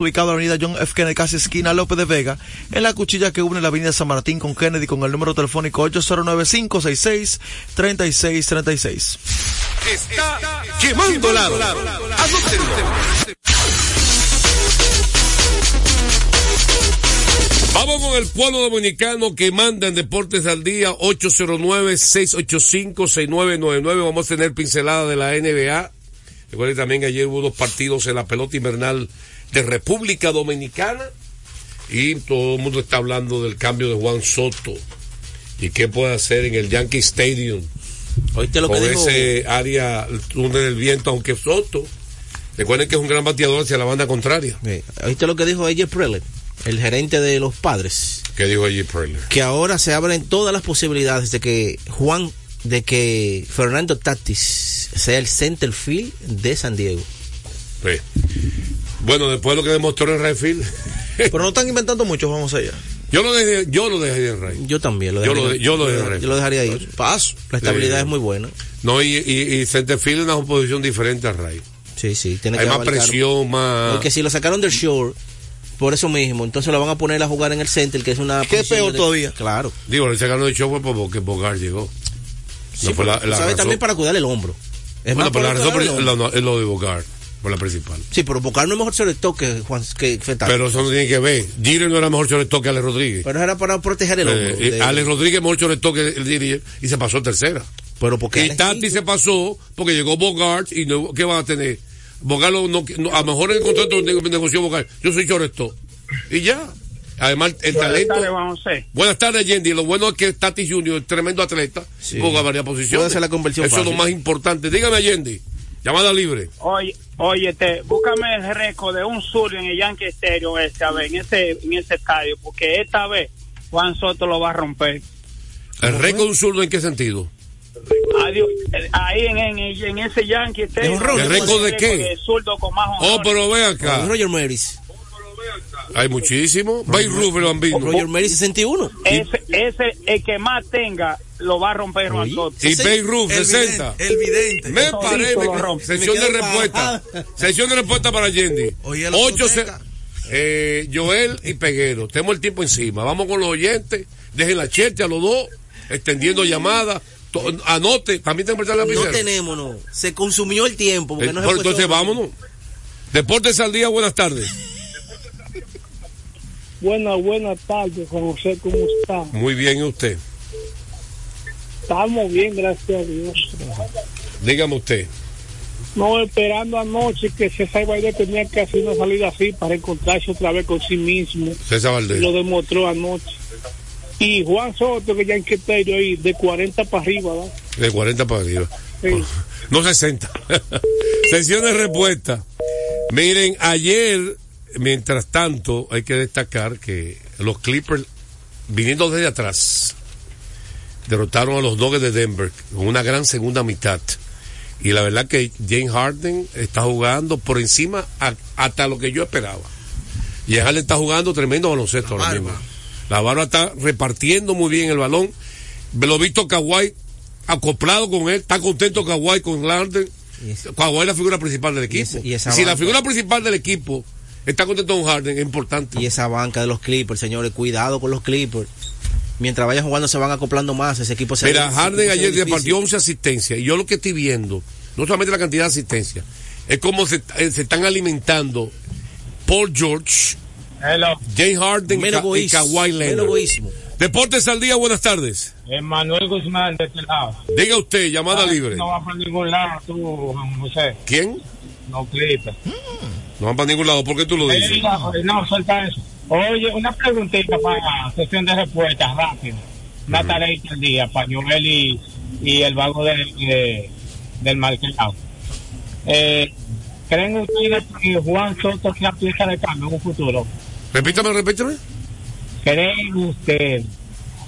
ubicado en la avenida John F. Kennedy, casi esquina López de Vega, en la cuchilla que une la avenida San Martín con Kennedy con el número telefónico 809-566-3636. Está quemando lado. Vamos con el pueblo dominicano que manda en Deportes al Día 809-685-6999. Vamos a tener pincelada de la NBA. Recuerden también que ayer hubo dos partidos en la pelota invernal de República Dominicana y todo el mundo está hablando del cambio de Juan Soto y qué puede hacer en el Yankee Stadium. Oíste lo con que dijo. ese área el túnel del viento, aunque Soto, recuerden que es un gran bateador hacia la banda contraria. Sí. ¿Oíste lo que dijo AJ Preller, el gerente de los padres? ¿Qué dijo allí Preller? Que ahora se abren todas las posibilidades de que Juan, de que Fernando Tatis sea el center field de San Diego. Sí. Bueno, después de lo que demostró en Redfield, Pero no están inventando mucho, vamos allá. yo lo dejé, yo lo dejé en Ray. Yo también lo Yo dejaría. lo de- yo lo dejaría. yo lo dejaría ahí. Paso. La estabilidad Sí. es muy buena. No, y, y, y Centerfield es una posición diferente a Ray. Sí, sí. Tiene Hay que más abarcar- presión, más. Porque si lo sacaron del shore, por eso mismo, entonces lo van a poner a jugar en el center, que es una. ¿Qué peor de- todavía? Claro. Digo, el sacando de show fue porque Bogart llegó. Sí, No fue la, la ¿sabe? razón. También para cuidar el hombro. Es Bueno, más pero la razón el por- lo, es lo de Bogart, por la principal. Sí, pero Bocar no es mejor selector que Juan que Fetal. Pero eso no tiene que ver. Jeter no era mejor shortstop que Alex Rodríguez. Pero era para proteger el hombro. Eh, eh, de- Alex Rodríguez mejor shortstop que el y se pasó tercera. pero porque Y Tati se pasó porque llegó Bogart y no, ¿qué van a tener? Bogart no, no- no- a lo mejor en el contrato ne- negoció Bogart. Yo soy shortstop. Y ya. Además, el Buenas talento. tardes, Juan José. Buenas tardes, Yendi. Lo bueno es que Tati Junior es tremendo atleta. Sí. Juega varias posiciones. Puede hacer la conversión Eso es lo más importante. Dígame, Yendi. Llamada libre. Oye, oye, te, búscame el récord de un sur en el Yankee Stereo este, a ver, en ese, en ese estadio, porque esta vez Juan Soto lo va a romper. ¿El récord de un zurdo en qué sentido? Adiós, ahí en, en, en ese Yankee Stereo. ¿Es un récord? ¿El récord de qué? de zurdo con más Oh, honores. pero ve acá. Roger Maris. Hay muchísimo. Bay Rubio Bambino. Roger Maris 61. Ese, ese, el que más tenga, lo va a romper Juan. Y Bay Roof, El 60. vidente, el vidente. Me rompe. Sesión Me de respuesta. Sesión de respuesta para Yendi. Oye, el Ocho se- Ototeca. eh, Joel y Peguero. Tenemos el tiempo encima. Vamos con los oyentes. Dejen la cherte a los dos. Extendiendo llamadas. To- Anote. También tengo que prestar la No tenemos, no. Se consumió el tiempo. Porque Eh, no se entonces vámonos. Deportes al día, buenas tardes. Buenas, buenas tardes, José, ¿cómo está? Muy bien, ¿y usted? Estamos bien, gracias a Dios. Dígame usted. No, esperando anoche que César Baile tenía que hacer una salida así para encontrarse otra vez con sí mismo. César Valdés. lo demostró anoche. Y Juan Soto, que ya en Queterio ahí, de 40 para arriba, ¿verdad? De 40 para arriba. Sí. No 60. Sesión de respuesta. Miren, ayer, mientras tanto, hay que destacar que los Clippers, viniendo desde atrás, derrotaron a los Nuggets de Denver con una gran segunda mitad. Y la verdad que James Harden está jugando por encima a- hasta lo que yo esperaba. Y Harden está jugando tremendo baloncesto La ahora barba. mismo. La barba está repartiendo muy bien el balón. Lo he visto Kawhi acoplado con él. Está contento Kawhi con Harden. Kawhi es la figura principal del equipo. ese- y esa si la figura principal del equipo está contento con Harden, es importante. Y esa banca de los Clippers, señores, cuidado con los Clippers. Mientras vayan jugando se van acoplando más, ese equipo se Mira, Harden ayer repartió 11 asistencias y yo lo que estoy viendo, no solamente la cantidad de asistencias, es cómo se, eh, se están alimentando Paul George, Hello. James Harden Ka- y egoísmo, Kawhi menos Leonard. egoísmo. Deportes al día, buenas tardes. Manuel Guzmán de este lado. Diga usted, llamada libre. No va para ningún lado tú, Juan José. ¿Quién? No clipes. No van para ningún lado, ¿por qué tú lo dices? No, suelta eso. Oye, una preguntita para sesión de respuestas rápido. Una tarea al día para Joel y, y el vago de, de- del Marquelao. Eh, ¿Creen ustedes que Juan Soto sea pieza de cambio en un futuro? Repítame, repítame. ¿Creen ustedes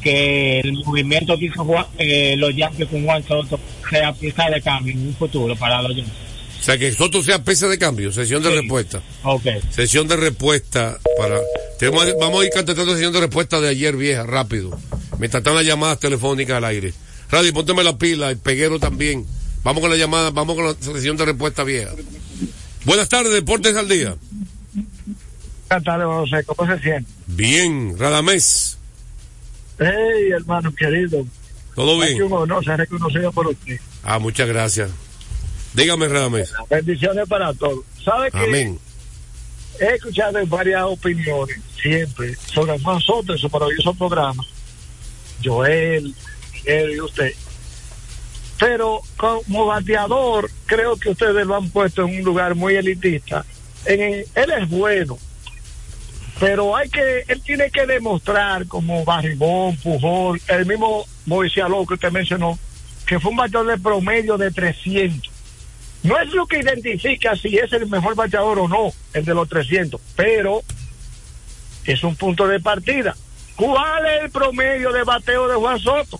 que el movimiento que hizo Juan- eh, los Yankees con Juan Soto sea pieza de cambio en un futuro para los Yankees? O sea, que Soto sea pesa de cambio, sesión de Sí. respuesta. Ok. Sesión de respuesta para... tenemos- vamos a ir contestando sesión de respuesta de ayer vieja, rápido. Mientras están las llamadas telefónicas al aire. Radio, pónteme la pila, el peguero también. Vamos con la llamada, vamos con la sesión de respuesta vieja. Buenas tardes, Deportes al Día. Buenas tardes, José. ¿Cómo se siente? Bien, Radamés. Hey, hermano querido. Todo Es bien. un honor ser reconocido por usted. Ah, muchas gracias. Dígame, Radamés. Bendiciones para todos. ¿Sabe que Amén. he escuchado varias opiniones siempre sobre nosotros, su maravilloso programa? Joel, Miguel y usted. Pero como bateador, creo que ustedes lo han puesto en un lugar muy elitista. En, él es bueno, pero hay que, él tiene que demostrar como Barribón, Pujol, el mismo Moisés Aló que usted mencionó, que fue un bateador de promedio de 300. No es lo que identifica si es el mejor bateador o no, el de los 300, pero es un punto de partida. ¿Cuál es el promedio de bateo de Juan Soto?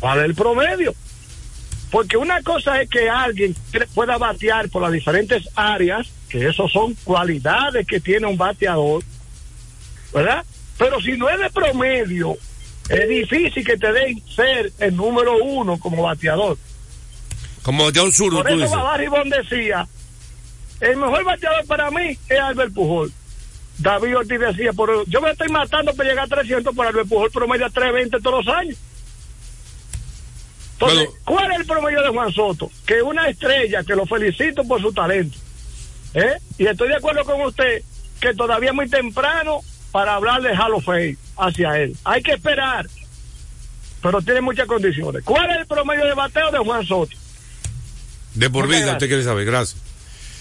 ¿Cuál es el promedio? Porque una cosa es que alguien pueda batear por las diferentes áreas, que eso son cualidades que tiene un bateador, ¿verdad? Pero si no es de promedio, es difícil que te den ser el número uno como bateador. Como bateador zurdo, Por tú eso Ribón decía, el mejor bateador para mí es Albert Pujol. David Ortiz decía, por, yo me estoy matando para llegar a 300 por Albert Pujol promedio a 320 todos los años. Entonces, Bueno. ¿cuál es el promedio de Juan Soto? Que una estrella, que lo felicito por su talento. ¿eh? Y estoy de acuerdo con usted que todavía es muy temprano para hablar de Hall of Fame hacia él. Hay que esperar, pero tiene muchas condiciones. ¿Cuál es el promedio de bateo de Juan Soto? De por Muchas vida, gracias. usted quiere saber, gracias.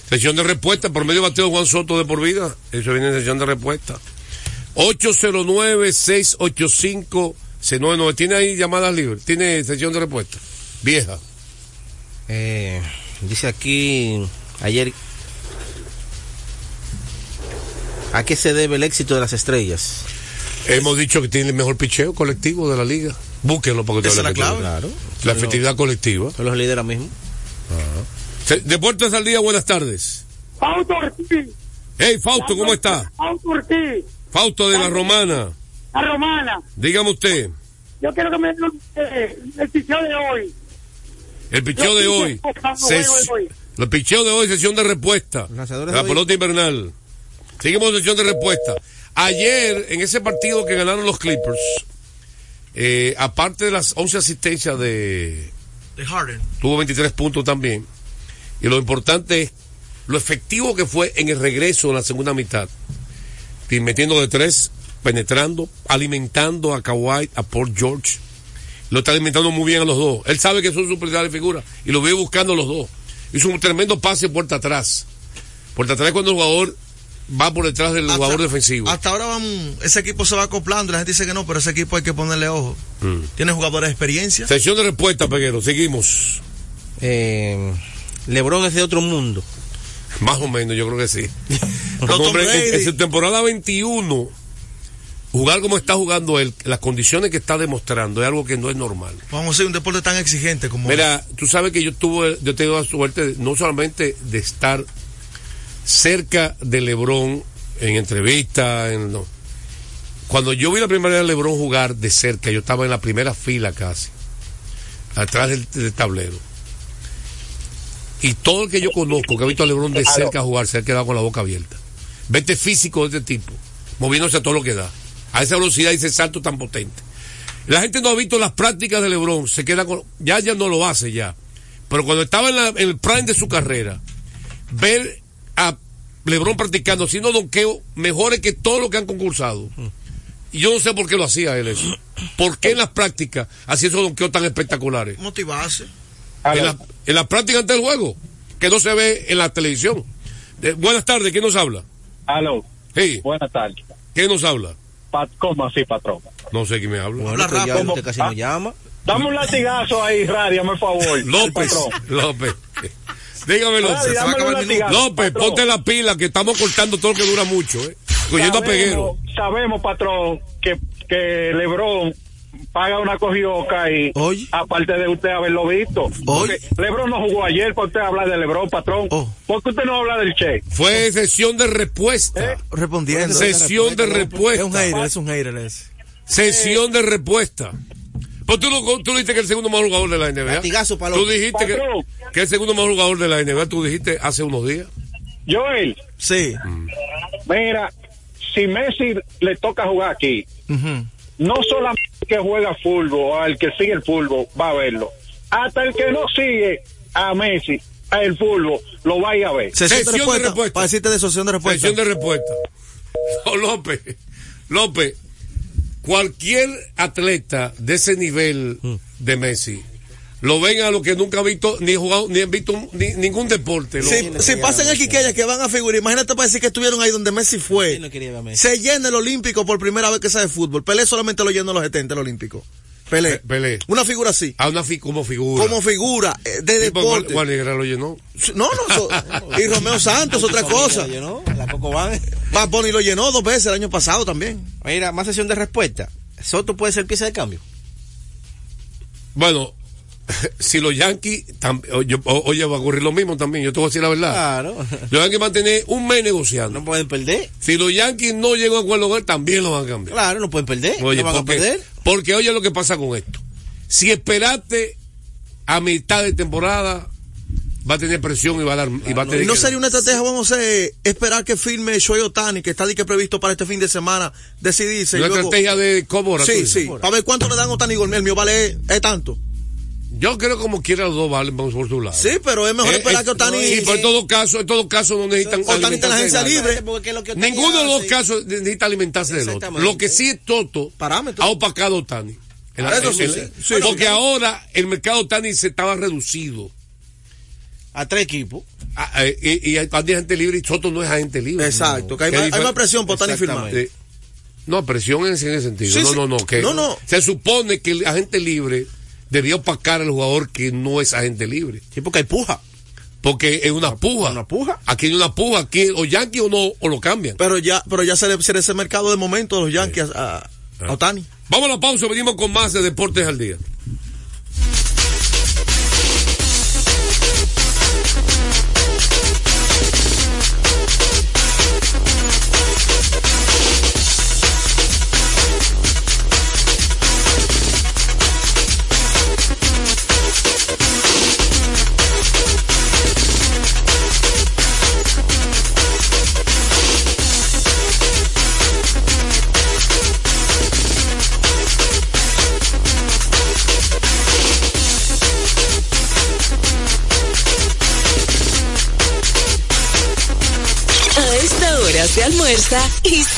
Sesión de respuesta, por medio bateo Juan Soto de por vida. Eso viene en sesión de respuesta. 809-685-C99. ¿Tiene ahí llamadas libres? ¿Tiene sesión de respuesta? Vieja. Eh, dice aquí, ayer, ¿a qué se debe el éxito de las estrellas? Hemos dicho que tiene el mejor picheo colectivo de la liga. Búsquenlo porque Esa es la efectividad. clave. Claro. La efectividad colectiva. Son los líderes mismo. Deportes al día, buenas tardes. Fausto Ortiz, Hey, Fausto, ¿cómo está? Fausto Ortiz, Fausto de la Romana. la romana. Dígame usted, Yo quiero que me den eh, el picheo de hoy. el picheo de hoy. ses- El picheo de hoy, sesión de respuesta. La pelota invernal. Seguimos sesión de respuesta. Ayer, en ese partido que ganaron los Clippers, eh, aparte de las 11 asistencias de... De Harden. Tuvo 23 puntos también. Y lo importante es lo efectivo que fue en el regreso en la segunda mitad. Metiendo de tres, penetrando, alimentando a Kawhi, a Paul George. Lo está alimentando muy bien a los dos. Él sabe que son sus principales figuras y lo vive buscando a los dos. Hizo un tremendo pase puerta atrás. Puerta atrás cuando el jugador va por detrás del jugador defensivo. Hasta ahora vamos, ese equipo se va acoplando. y La gente dice que no, pero ese equipo hay que ponerle ojo. Mm. Tiene jugadores de experiencia. Sección de respuesta, Peguero. Seguimos. Eh, Lebron es de otro mundo. Más o menos, yo creo que sí. Hombre, en, su temporada 21, jugar como está jugando él, las condiciones que está demostrando es algo que no es normal. Vamos a hacer un deporte tan exigente como. Mira, tú sabes que yo tuve, yo tengo la suerte no solamente de estar cerca de Lebron en entrevistas, en, no. cuando yo vi la primera vez a Lebron jugar de cerca, yo estaba en la primera fila casi, atrás del, del tablero. Y todo el que yo conozco que ha visto a Lebron de cerca jugar se ha quedado con la boca abierta. Vete físico de este tipo, moviéndose a todo lo que da, a esa velocidad y ese salto tan potente. La gente no ha visto las prácticas de LeBron, se queda con. Ya, ya no lo hace ya. Pero cuando estaba en, la- en el prime de su carrera, ver a LeBron practicando, haciendo donqueo mejores que todos los que han concursado. Y yo no sé por qué lo hacía él eso. ¿Por qué en las prácticas hacía esos donqueos tan espectaculares? Motivarse. En la, en la práctica antes del juego, que no se ve en la televisión. Eh, buenas tardes, ¿quién nos habla? Aló, Sí, buenas tardes. ¿quién nos habla? Pat, ¿Cómo así, patrón? No sé quién me habla. Bueno, pues ya usted casi Ah. no llama. Dame un latigazo ahí, Radio, por favor. López, Patrón. López. Dígame, Radio, López. se va a dame acabar un el minuto. latigazo, López, patrón. ponte la pila que estamos cortando todo lo que dura mucho, ¿eh? Cogiendo a Peguero. Sabemos, sabemos, patrón, que, que Lebron paga una cogioca y Oye. aparte de usted haberlo visto. Oye. Lebron no jugó ayer para usted hablar de Lebron, patrón. Oh. ¿Por qué usted no habla del Che? Fue sesión de respuesta. Respondiendo. Sesión de Es un respuesta. hater, es un ese. Sesión de respuesta. Pues tú, no- tú dijiste que el segundo mejor jugador de la NBA. Latigazo para Tú dijiste que, que el segundo mejor jugador de la NBA, tú dijiste hace unos días. Joel, Sí. Mira, si Messi le toca jugar aquí, no solamente que juega fútbol, al que sigue el fútbol, va a verlo. Hasta el que no sigue a Messi, a el fútbol, lo vaya a ver. Sesión de Sesión de respuesta. respuesta. Para decirte de sesión de respuesta. Sesión de respuesta. No, López, López, cualquier atleta de ese nivel de Messi, lo ven a los que nunca han visto ni jugado, ni han visto ni- ningún deporte. lo- Si, si pasan el Quiqueya que van a figurar, imagínate para decir que estuvieron ahí donde Messi fue. ¿Quién no quería ver a Messi? Se llena el Olímpico por primera vez que sabe fútbol. Pelé solamente lo llenó en los 70 el Olímpico. Pelé. Pe- Pelé. Una figura así. A una fi- como figura. Como figura eh, de deporte. Juan Negra lo llenó. No, no, so- y Romeo Santos, otra cosa. Oye, ¿no? La Coco Van. Bad Bunny lo llenó dos veces el año pasado también. Mira, más sesión de respuesta. Soto puede ser pieza de cambio. Bueno, si los Yankees, tam- yo- oye, va a ocurrir lo mismo también, yo te voy a decir la verdad. Claro. Los Yankees van a tener un mes negociando. No pueden perder. Si los Yankees no llegan a acuerdo con él, también lo van a cambiar. Claro, no pueden perder. Oye, no van a porque, perder. porque oye lo que pasa con esto. Si esperaste a mitad de temporada, va a tener presión y va a dar, y va a tener ¿Y no sería una estrategia, vamos a esperar que firme Shohei Otani, que está que previsto para este fin de semana, decidirse? una luego- estrategia de cómoda. Sí, sí. Para ver cuánto le dan a Otani Gourmet. El mío vale es tanto. Yo creo como quiera los dos valen vamos por su lado. Sí, pero es mejor Eh, esperar eh, que Otani. Sí, pero en todo caso, en todo caso no necesitan Otani está en la alimentarse agencia de nada. libre. Porque es lo que Otani Ninguno de los dos casos necesita alimentarse del otro. Lo que sí es Toto Parámetro. ha opacado a Otani. El- Ah, eso el- sí, el- sí. Sí, porque sí. ahora el mercado Otani se estaba reducido. A tres equipos. Eh, Y, y hay gente libre y Soto no es agente libre. Exacto, que hay, hay más presión por Otani. Eh, no, presión en ese sentido. Sí, no, sí. no, no, que No, no. Se supone que el agente libre debía opacar al jugador que no es agente libre. Sí, porque hay puja. Porque es una puja. una puja. Aquí hay una puja. Aquí o Yankee o no, o lo cambian. Pero ya, pero ya se le le ese mercado de momento de los Yankees a, a- a Otani. Vamos a la pausa, venimos con más de Deportes al Día.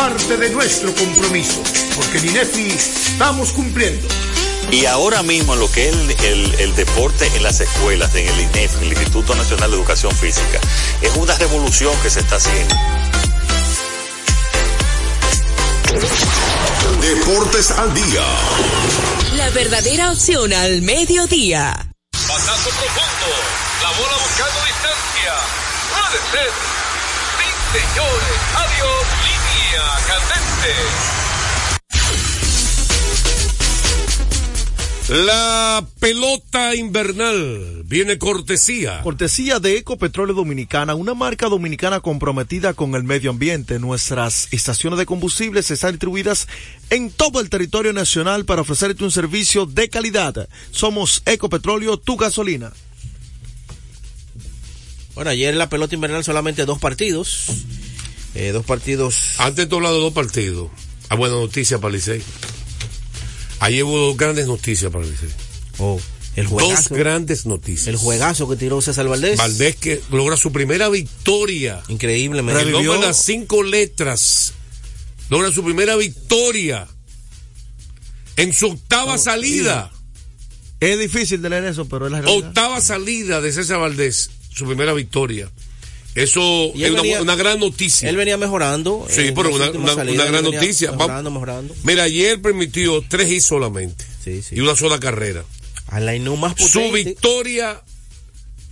parte de nuestro compromiso, porque en INEFI estamos cumpliendo. Y ahora mismo en lo que es el, el- el deporte en las escuelas, en el INEF, en el Instituto Nacional de Educación Física, es una revolución que se está haciendo. Deportes al día. La verdadera opción al mediodía. Pasazo profundo. La bola buscando distancia. Puede ser. Sí, señores. Adiós. Candente. La pelota invernal viene cortesía. Cortesía de Ecopetróleo Dominicana, una marca dominicana comprometida con el medio ambiente. Nuestras estaciones de combustibles están distribuidas en todo el territorio nacional para ofrecerte un servicio de calidad. Somos Ecopetróleo, tu gasolina. Bueno, ayer en la pelota invernal solamente dos partidos. Eh, dos partidos. Antes de hablar de dos partidos. Ah, buena noticia para Licey. Ayer hubo dos grandes noticias para Licey. Oh, el Dos juegazo. grandes noticias. El juegazo que tiró César Valdés. Valdés que logra su primera victoria. Increíblemente. El nombre de las cinco letras. Logra su primera victoria. En su octava salida. Es difícil de leer eso, pero es la realidad. Octava salida de César Valdés. Su primera victoria. Eso es una, venía- una gran noticia. Él venía mejorando. Sí, pero una, una- gran noticia. Mejorando, mejorando. Mira, ayer permitió tres hits solamente. Y una sola carrera. A la Inú más Su victoria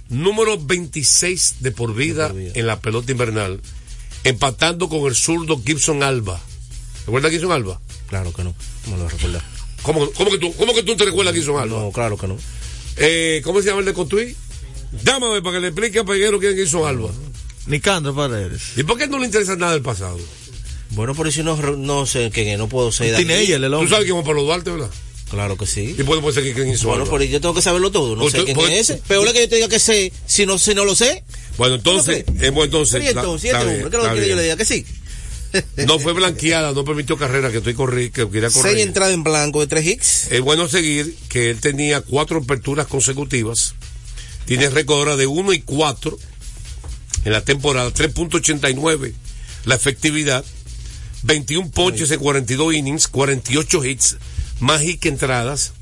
número 26 de por vida, en la pelota invernal, empatando con el zurdo Gibson Alba. ¿Recuerdas a Gibson Alba? Claro que no. No lo recuerdo. ¿Cómo, cómo que tú, ¿Cómo que tú te recuerdas a Gibson Alba? No, claro que no. Eh, ¿Cómo se llama el de Cotuí? Dámame para que le explique a Peguero quién Gibson Alba. Nicandro Paredes. ¿Y por qué no le interesa nada del pasado? Bueno, por eso no, no sé, que no puedo ser. de aquí. Tú sabes quién es Juan Pablo Duarte, ¿verdad? Claro que sí. Y puede ser que quién hizo Bueno, Alba. pero yo tengo que saberlo todo. No Usted- sé quién es ese. Peor es que yo te diga que sé. Si no, si no lo sé. Bueno, entonces, eh, bueno, entonces, ¿y entonces, ¿y este hombre? ¿Qué es lo que que yo le diga que sí? no fue blanqueada, no permitió carrera, que estoy corri que quería correr. Seis entradas en blanco de tres hits. Es bueno seguir que él tenía cuatro aperturas consecutivas. Tiene récord ahora de 1 y 4 en la temporada, 3.89 la efectividad, 21 ponches en 42 innings, 48 hits, más hits que entradas,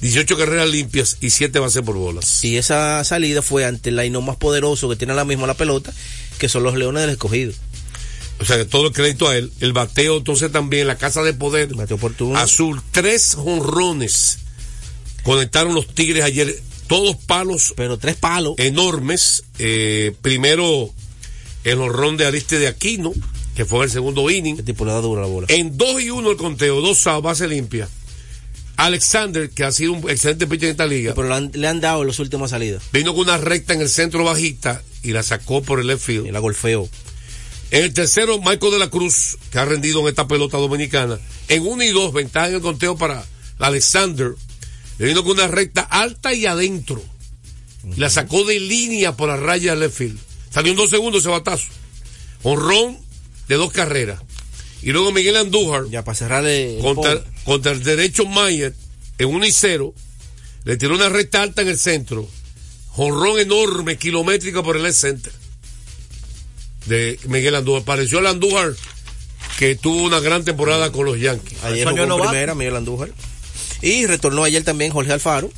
18 carreras limpias y 7 bases por bolas. Y esa salida fue ante el line más poderoso que tiene ahora mismo la pelota, que son los Leones del Escogido. O sea, que todo el crédito a él. El bateo, entonces también, la casa de poder. Azul, tres jonrones. Conectaron los Tigres ayer, todos palos. Pero tres palos. Enormes. Eh, primero, el jonrón de Ariste de Aquino, que fue en el segundo inning. dura la bola. En dos y uno el conteo, dos outs, base limpia. Alexander, que ha sido un excelente pitcher en esta liga. Pero le han, le han dado en las últimas salidas. Vino con una recta en el centro bajista y la sacó por el left field. Y la golfeó. En el tercero, Michael de la Cruz, que ha rendido en esta pelota dominicana. En uno y dos, ventaja en el conteo para Alexander. Le vino con una recta alta y adentro. Y la sacó de línea por la raya del left field. Salió en dos segundos ese batazo. Honrón de dos carreras. Y luego Miguel Andújar. Ya para cerrar el contra, el derecho Mayer en 1 y 0. Le tiró una recta alta en el centro. Jonrón enorme, kilométrica por el left center. De Miguel Andújar. Pareció el Andújar que tuvo una gran temporada con los Yankees. Ayer jugó en primera Miguel Andújar. Y retornó ayer también Jorge Alfaro.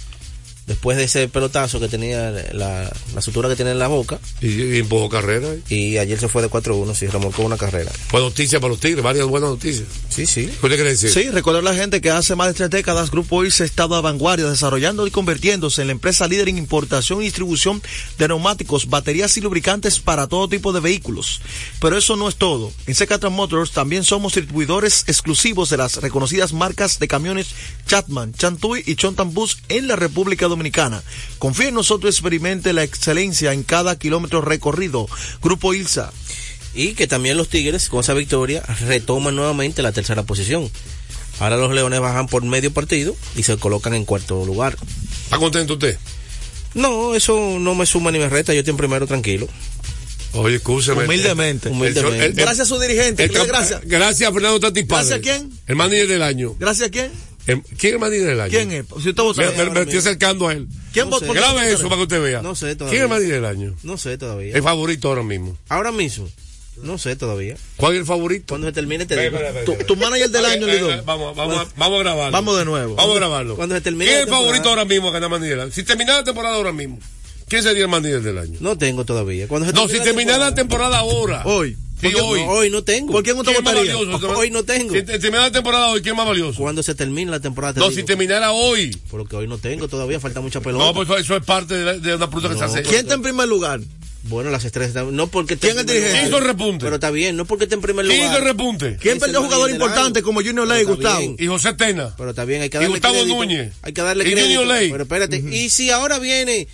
Después de ese pelotazo que tenía la, la sutura que tiene en la boca. Y, y empujó carrera. Y ayer se fue de 4-1, sí, remolcó una carrera. Buena noticia para los Tigres, varias buenas noticias. Sí, sí. ¿Qué usted quiere decir? Sí, recordar a la gente que hace más de tres décadas Grupo IRSA ha estado a vanguardia desarrollando y convirtiéndose en la empresa líder en importación y distribución de neumáticos, baterías y lubricantes para todo tipo de vehículos. Pero eso no es todo. En Secatra Motors también somos distribuidores exclusivos de las reconocidas marcas de camiones Chatman, Chantuy y Chontan Bus en la República Dominicana. Confíe en nosotros experimente la excelencia en cada kilómetro recorrido. Grupo ILSA. Y que también los Tigres, con esa victoria, retoman nuevamente la tercera posición. Ahora los Leones bajan por medio partido y se colocan en cuarto lugar. ¿Está contento usted? No, eso no me suma ni me resta. Yo estoy en primero tranquilo. Oye, escúchame. Humildemente. Humildemente. el- el- Gracias a su dirigente. el- gracias. Gracias a Fernando Tati Padre. ¿Gracias a quién? El manager del año. Gracias a quién. El- ¿Quién es el manager del año? ¿Quién es? Si usted vota- Me, me- me estoy acercando a él. ¿Quién No votó? por Grabe eso para que usted vea. No sé todavía. ¿Quién es el manager del año? No sé todavía. El favorito ahora mismo. Ahora mismo. No sé todavía. ¿Cuál es el favorito? Cuando se termine te digo. Tu, manager del año, eh, Lidón. eh, Vamos, vamos, a- vamos a grabarlo. Vamos de nuevo. Vamos a grabarlo. Cuando se termine ¿Quién es el favorito ahora mismo a ganar manager? Si terminara la temporada ahora mismo, ¿quién sería el manager del año? No tengo todavía. Cuando se No, si terminara la temporada ahora. Hoy. Sí, ¿Por qué- hoy. no, hoy no tengo. ¿Por quién usted ¿Quién es más votaría? valioso? Hoy no tengo. Si te- la temporada hoy, ¿quién es más valioso? Cuando se termine la temporada te No, digo. si terminara hoy. Porque hoy no tengo todavía, falta mucha pelota. No, pues eso, eso es parte de, la- de una pregunta que se hace. ¿Quién está en primer lugar? Bueno, las estrellas están- no porque ¿Quién lugar, ¿Quién hizo el repunte? Pero está bien, no porque esté en primer lugar. ¿Quién hizo el repunte? ¿Quién Es perdió el jugador margen del importante año. como Junior Ley, está Gustavo? bien. Y José Tena. Pero está bien, hay que Y darle Gustavo crédito. Núñez. Hay que darle Y crédito. Junior Ley. Pero espérate, y si ahora viene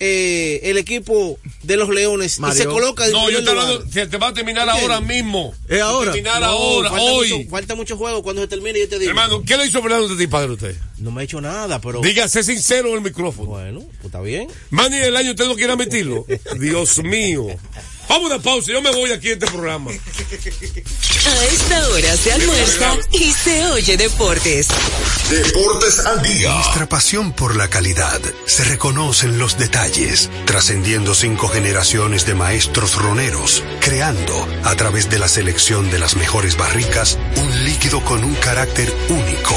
eh, el equipo de los Leones y Mario. se coloca en No, yo estoy hablando, se te va a terminar ¿Entiendes? ahora mismo. ¿Es ahora? Terminar No, ahora, falta hoy. Mucho, falta mucho juego cuando se termine yo te digo. Hermano, ¿qué le hizo Fernando Tatís Padre a usted? No me ha hecho nada, pero Dígase sincero en el micrófono. bueno, pues está bien. Manny del año usted no quiere admitirlo. Dios mío. Vamos a una pausa, yo me voy aquí a este programa. A esta hora se almuerza y se oye deportes. Deportes al día. Nuestra pasión por la calidad se reconoce en los detalles, trascendiendo cinco generaciones de maestros roneros, creando, a través de la selección de las mejores barricas, un líquido con un carácter único,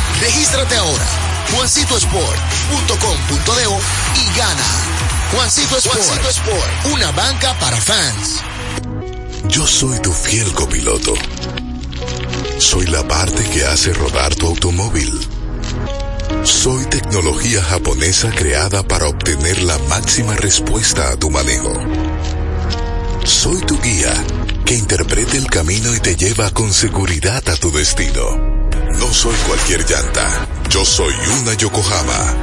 Regístrate ahora, juancitosport.com.de y gana. Juancito Sport, Sport, una banca para fans. Yo soy tu fiel copiloto. Soy la parte que hace rodar tu automóvil. Soy tecnología japonesa creada para obtener la máxima respuesta a tu manejo. Soy tu guía que interpreta el camino y te lleva con seguridad a tu destino. No soy cualquier llanta. Yo soy una Yokohama.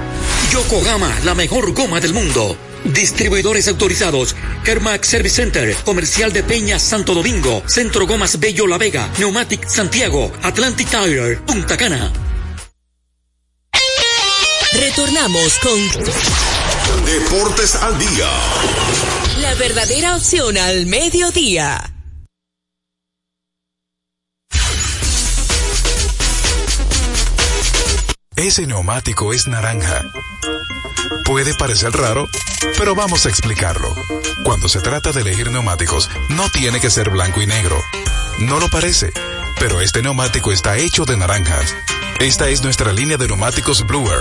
Yokohama, la mejor goma del mundo. Distribuidores autorizados. Kermax Service Center. Comercial de Peña Santo Domingo. Centro Gomas Bello La Vega. Neumatic Santiago. Atlantic Tire. Punta Cana. Retornamos con Deportes al día. la verdadera opción al mediodía. Ese neumático es naranja. Puede parecer raro, pero vamos a explicarlo. Cuando se trata de elegir neumáticos, no tiene que ser blanco y negro. No lo parece, pero este neumático está hecho de naranjas. Esta es nuestra línea de neumáticos Bluer.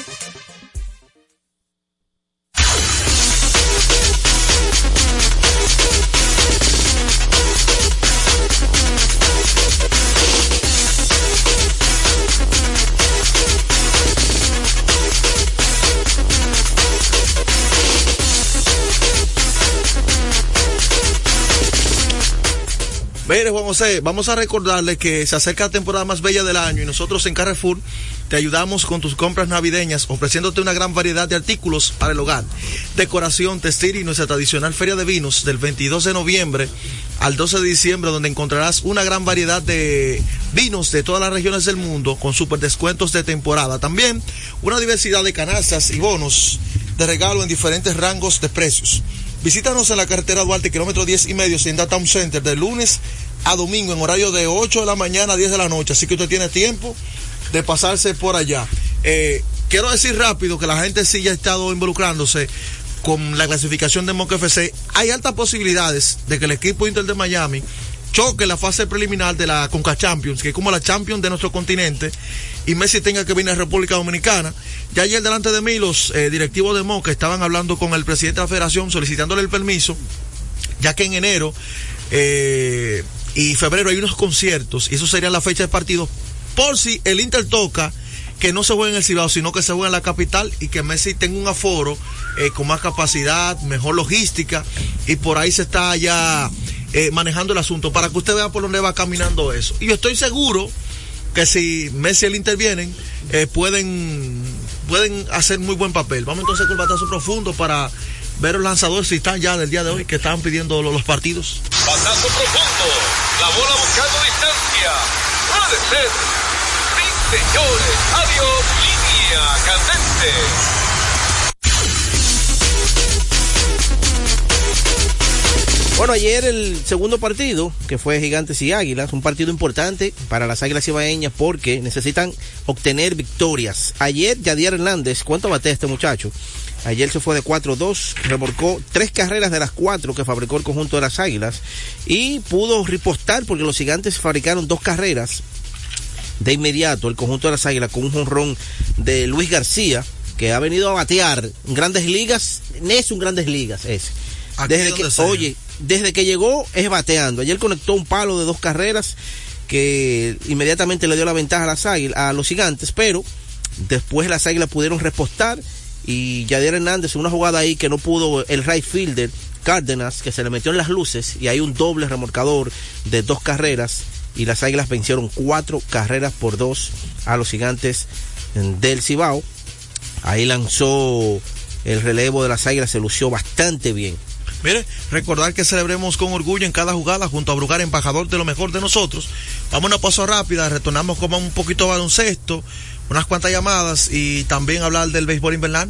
José, vamos a recordarle que se acerca la temporada más bella del año y nosotros en Carrefour te ayudamos con tus compras navideñas, ofreciéndote una gran variedad de artículos para el hogar, decoración, textil y nuestra tradicional feria de vinos del 22 de noviembre al 12 de diciembre, donde encontrarás una gran variedad de vinos de todas las regiones del mundo con super descuentos de temporada. También una diversidad de canastas y bonos de regalo en diferentes rangos de precios. Visítanos en la carretera Duarte, kilómetro 10 y medio, en Town Center, de lunes a domingo, en horario de 8 de la mañana a 10 de la noche. Así que usted tiene tiempo de pasarse por allá. Eh, quiero decir rápido que la gente sí ya ha estado involucrándose con la clasificación de Moca FC. Hay altas posibilidades de que el equipo Inter de Miami choque la fase preliminar de la Conca Champions, que es como la Champions de nuestro continente, y Messi tenga que venir a República Dominicana. Ya ayer delante de mí los eh, directivos de Moca estaban hablando con el presidente de la federación solicitándole el permiso, ya que en enero eh, y febrero hay unos conciertos, y eso sería la fecha de partido, por si el Inter toca que no se juegue en el Cibao, sino que se juegue en la capital y que Messi tenga un aforo eh, con más capacidad, mejor logística y por ahí se está ya eh, manejando el asunto para que usted vea por dónde va caminando eso. Y yo estoy seguro que si Messi y él intervienen, eh, pueden, pueden hacer muy buen papel. Vamos entonces con el batazo profundo para ver los lanzadores si están ya del día de hoy que estaban pidiendo los, los partidos. Batazo profundo. La bola buscando distancia. Puede ser. Sí, señores. Adiós. Línea candente. Bueno, ayer el segundo partido, que fue Gigantes y Águilas, un partido importante para las Águilas Ibaeñas porque necesitan obtener victorias. Ayer Yadier Hernández, ¿cuánto batea este muchacho? Ayer se fue de 4-2, remorcó tres carreras de las cuatro que fabricó el conjunto de las Águilas y pudo ripostar porque los gigantes fabricaron dos carreras de inmediato. El conjunto de las Águilas con un jonrón de Luis García que ha venido a batear en grandes ligas, es un grandes ligas ese. Desde que, oye, desde que llegó es bateando. Ayer conectó un palo de dos carreras que inmediatamente le dio la ventaja a las águilas, a los gigantes, pero después las águilas pudieron repostar y Yadier Hernández, una jugada ahí que no pudo el right fielder Cárdenas, que se le metió en las luces y hay un doble remorcador de dos carreras y las águilas vencieron cuatro carreras por dos a los gigantes del Cibao. Ahí lanzó el relevo de las águilas, se lució bastante bien. Mire, recordar que celebremos con orgullo en cada jugada junto a Brugar, embajador de lo mejor de nosotros. Vamos a una pausa rápida, retornamos como un poquito baloncesto, unas cuantas llamadas y también hablar del béisbol invernal.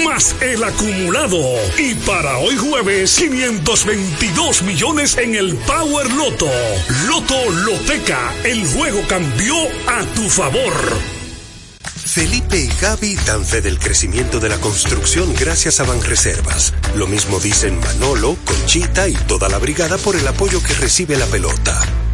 el acumulado. Y para hoy jueves, 522 millones en el Power Loto. Loto Loteca, el juego cambió a tu favor. Felipe y Gaby dan fe del crecimiento de la construcción gracias a Banreservas. Lo mismo dicen Manolo, Conchita y toda la brigada por el apoyo que recibe la pelota.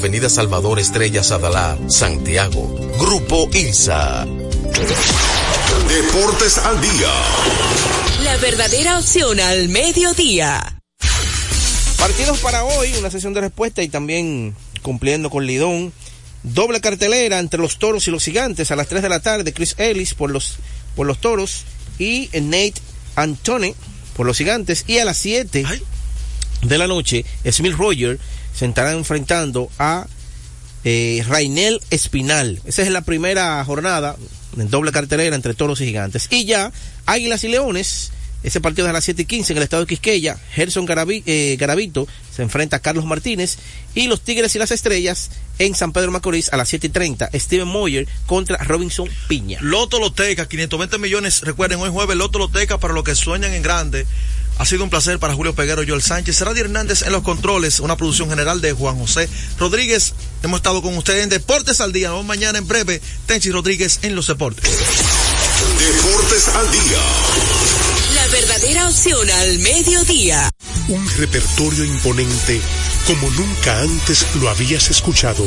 Avenida Salvador Estrella Sadalá, Santiago. Grupo ILSA. Deportes al día. La verdadera opción al mediodía. Partidos para hoy, una sesión de respuesta y también cumpliendo con Lidón. Doble cartelera entre los toros y los gigantes a las 3 de la tarde. Chris Ellis por los, por los toros y Nate Antone por los gigantes. Y a las 7 de la noche, Smith Roger se estará enfrentando a eh, Rainel Espinal. Esa es la primera jornada en doble cartelera entre toros y gigantes. Y ya, Águilas y Leones, ese partido es a las 7 y 15 en el estado de Quisqueya. Gerson eh, Garavito se enfrenta a Carlos Martínez. Y los Tigres y las Estrellas en San Pedro Macorís a las 7 y 30. Steven Moyer contra Robinson Piña. Loto Loteca, 520 millones. Recuerden, hoy jueves Loto Loteca para los que sueñan en grande. Ha sido un placer para Julio Peguero, Joel Sánchez, Radio Hernández en los controles, una producción general de Juan José Rodríguez. Hemos estado con ustedes en Deportes al Día. Nos vemos mañana en breve. Tenchi Rodríguez en los deportes. Deportes al Día. La verdadera opción al mediodía. Un repertorio imponente como nunca antes lo habías escuchado.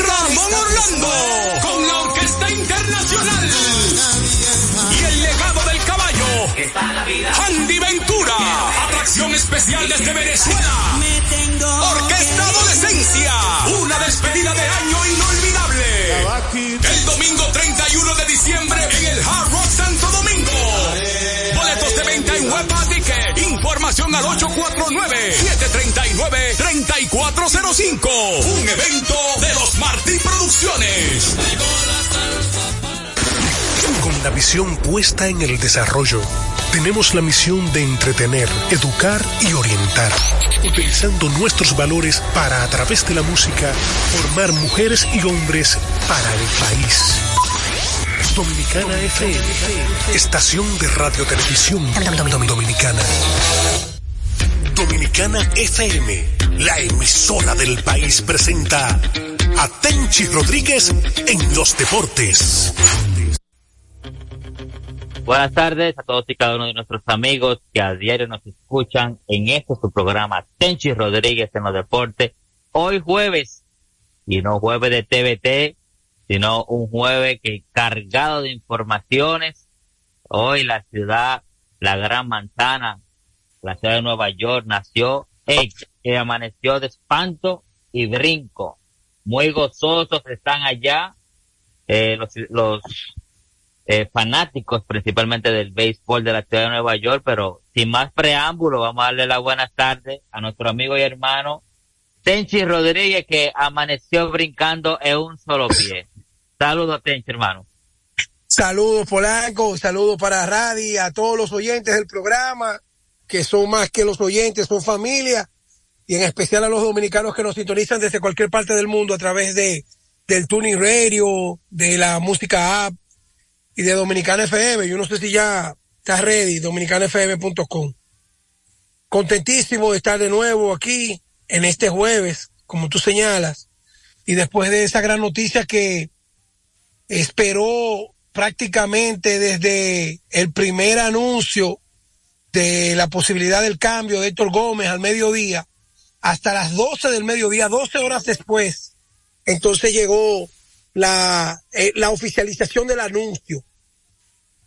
Con la Orquesta Internacional. Y el legado del caballo. Andy Ventura. Atracción especial desde Venezuela. Orquesta Adolescencia. Una despedida de año inolvidable. El domingo 31 de diciembre en el Hard Rock Santo Al 849-739-3405. Un evento de los Martí Producciones. Con la visión puesta en el desarrollo, tenemos la misión de entretener, educar y orientar, utilizando nuestros valores para, a través de la música, formar mujeres y hombres para el país. Dominicana FM, estación de radio televisión dominicana. Dominicana FM, la emisora del país presenta a Tenchi Rodríguez en los deportes. Buenas tardes a todos y cada uno de nuestros amigos que a diario nos escuchan en este su programa Tenchi Rodríguez en los deportes. Hoy jueves, y no jueves de TVT, sino un jueves que cargado de informaciones. Hoy la ciudad, la gran manzana, la ciudad de Nueva York nació, eh, que amaneció de espanto y brinco. Muy gozosos están allá, eh, los, los eh, fanáticos principalmente del béisbol de la ciudad de Nueva York, pero sin más preámbulo, vamos a darle la buenas tardes a nuestro amigo y hermano Tenchi Rodríguez que amaneció brincando en un solo pie. Saludos Tenchi, hermano. Saludos Polanco, saludos para Radi, a todos los oyentes del programa, que son más que los oyentes, son familia, y en especial a los dominicanos que nos sintonizan desde cualquier parte del mundo a través de del Tuning Radio, de la música app, y de Dominicana FM. Yo no sé si ya está ready, dominicanafm.com. Contentísimo de estar de nuevo aquí en este jueves, como tú señalas, y después de esa gran noticia que esperó prácticamente desde el primer anuncio de la posibilidad del cambio de Héctor Gómez al mediodía hasta las 12 del mediodía, 12 horas después, entonces llegó la, eh, la oficialización del anuncio.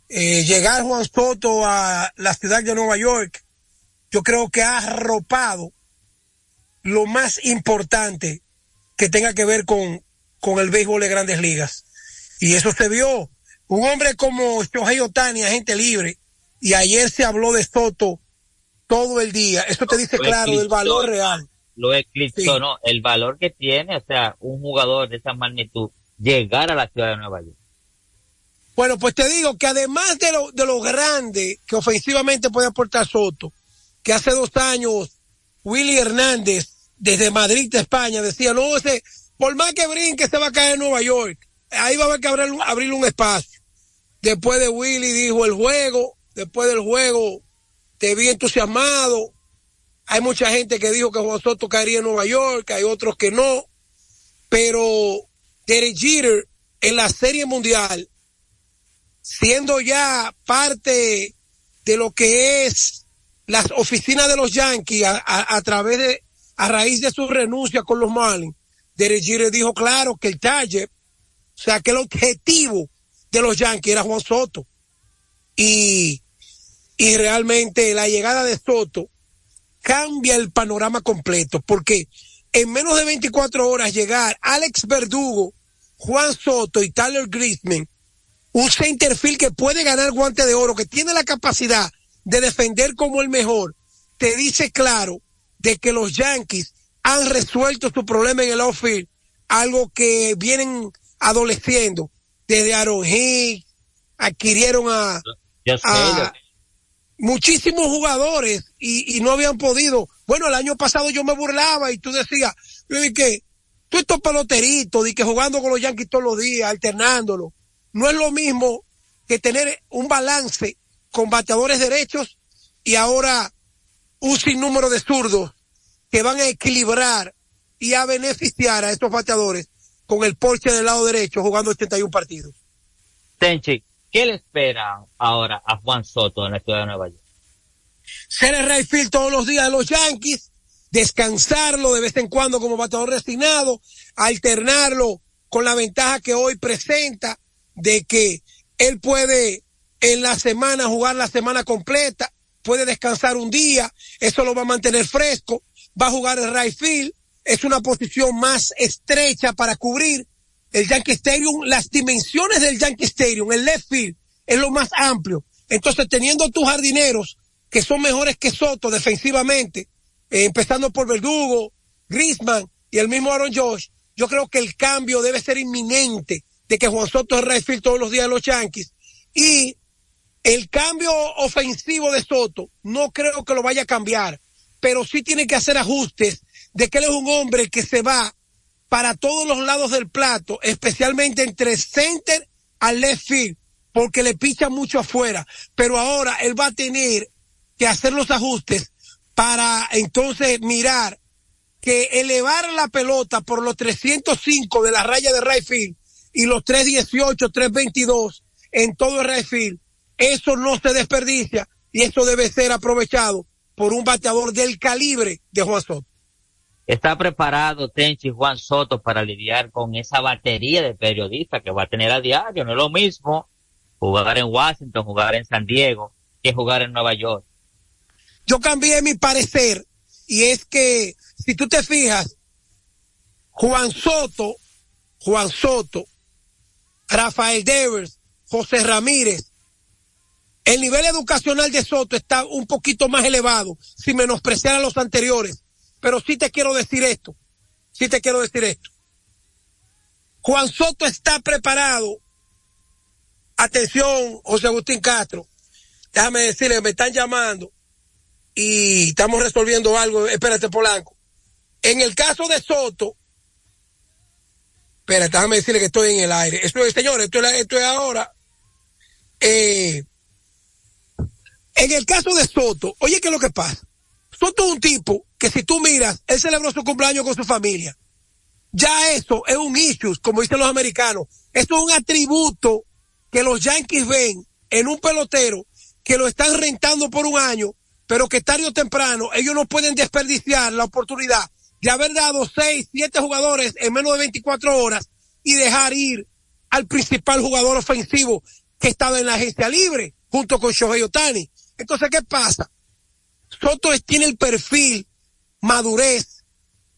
Eh, llegar Juan Soto a la ciudad de Nueva York, yo creo que ha arropado lo más importante que tenga que ver con, con el béisbol de grandes ligas. Y eso se vio. Un hombre como Shohei Otani, agente libre, y ayer se habló de Soto todo el día. Eso te dice Lo claro del eclipsó, valor real. Lo eclipsó, ¿no? El valor que tiene, o sea, un jugador de esa magnitud, llegar a la ciudad de Nueva York. Bueno, pues te digo que además de lo, de lo grande que ofensivamente puede aportar Soto, que hace dos años Willy Hernández desde Madrid de España decía, no, ese, por más que brinque se va a caer en Nueva York. Ahí va a haber que abrir, abrir un espacio. Después de Willy dijo el juego, después del juego te vi entusiasmado. Hay mucha gente que dijo que Juan Soto caería en Nueva York, hay otros que no. Pero Derek Jeter en la Serie Mundial siendo ya parte de lo que es las oficinas de los Yankees a, través de, a raíz de su renuncia con los Marlins, Derek Jeter dijo claro que el target, o sea, que el objetivo de los Yankees era Juan Soto. Y, y realmente la llegada de Soto cambia el panorama completo, porque en menos de 24 horas llegar Alex Verdugo, Juan Soto y Tyler Grisman un centerfield que puede ganar guante de oro, que tiene la capacidad de defender como el mejor, te dice claro de que los Yankees han resuelto su problema en el outfield, algo que vienen adoleciendo desde Aaron adquirieron a, a muchísimos jugadores y, y no habían podido. Bueno, el año pasado yo me burlaba y tú decías, yo dije, tú estos peloteritos, que jugando con los Yankees todos los días, alternándolo, no es lo mismo que tener un balance con bateadores derechos y ahora un sinnúmero de zurdos que van a equilibrar y a beneficiar a estos bateadores con el porche del lado derecho jugando 81 partidos. Tenchi, ¿qué le espera ahora a Juan Soto en la ciudad de Nueva York? ser el right field todos los días de los Yankees, descansarlo de vez en cuando como bateador destinado, alternarlo con la ventaja que hoy presenta de que él puede en la semana jugar la semana completa, puede descansar un día, eso lo va a mantener fresco, va a jugar el right field, es una posición más estrecha para cubrir el Yankee Stadium, las dimensiones del Yankee Stadium, el left field es lo más amplio. Entonces, teniendo tus jardineros que son mejores que Soto defensivamente, eh, empezando por Verdugo, Grisman y el mismo Aaron Josh, yo creo que el cambio debe ser inminente de que Juan Soto es right field todos los días de los Yankees y el cambio ofensivo de Soto no creo que lo vaya a cambiar, pero sí tiene que hacer ajustes de que él es un hombre que se va para todos los lados del plato, especialmente entre center al left field, porque le picha mucho afuera, pero ahora él va a tener que hacer los ajustes para entonces mirar que elevar la pelota por los 305 de la raya de right field y los 318, 322 en todo el right field, eso no se desperdicia y eso debe ser aprovechado por un bateador del calibre de Juan Soto. ¿Está preparado Tenchi Juan Soto para lidiar con esa batería de periodistas que va a tener a diario? No es lo mismo jugar en Washington, jugar en San Diego, que jugar en Nueva York. Yo cambié mi parecer y es que si tú te fijas, Juan Soto, Juan Soto, Rafael Devers, José Ramírez, el nivel educacional de Soto está un poquito más elevado sin menospreciar a los anteriores. Pero sí te quiero decir esto, sí te quiero decir esto. Juan Soto está preparado. Atención, José Agustín Castro. Déjame decirle, me están llamando y estamos resolviendo algo. Espérate, Polanco. En el caso de Soto, espérate, déjame decirle que estoy en el aire. Esto es, señores, esto es, esto es ahora. Eh, en el caso de Soto, oye, ¿qué es lo que pasa? Soto es un tipo que si tú miras, él celebró su cumpleaños con su familia. Ya eso es un issue, como dicen los americanos. Esto es un atributo que los Yankees ven en un pelotero que lo están rentando por un año, pero que tarde o temprano ellos no pueden desperdiciar la oportunidad de haber dado seis, siete jugadores en menos de 24 horas y dejar ir al principal jugador ofensivo que estaba en la agencia libre junto con Shohei Otani. Entonces, ¿qué pasa? Soto tiene el perfil, madurez,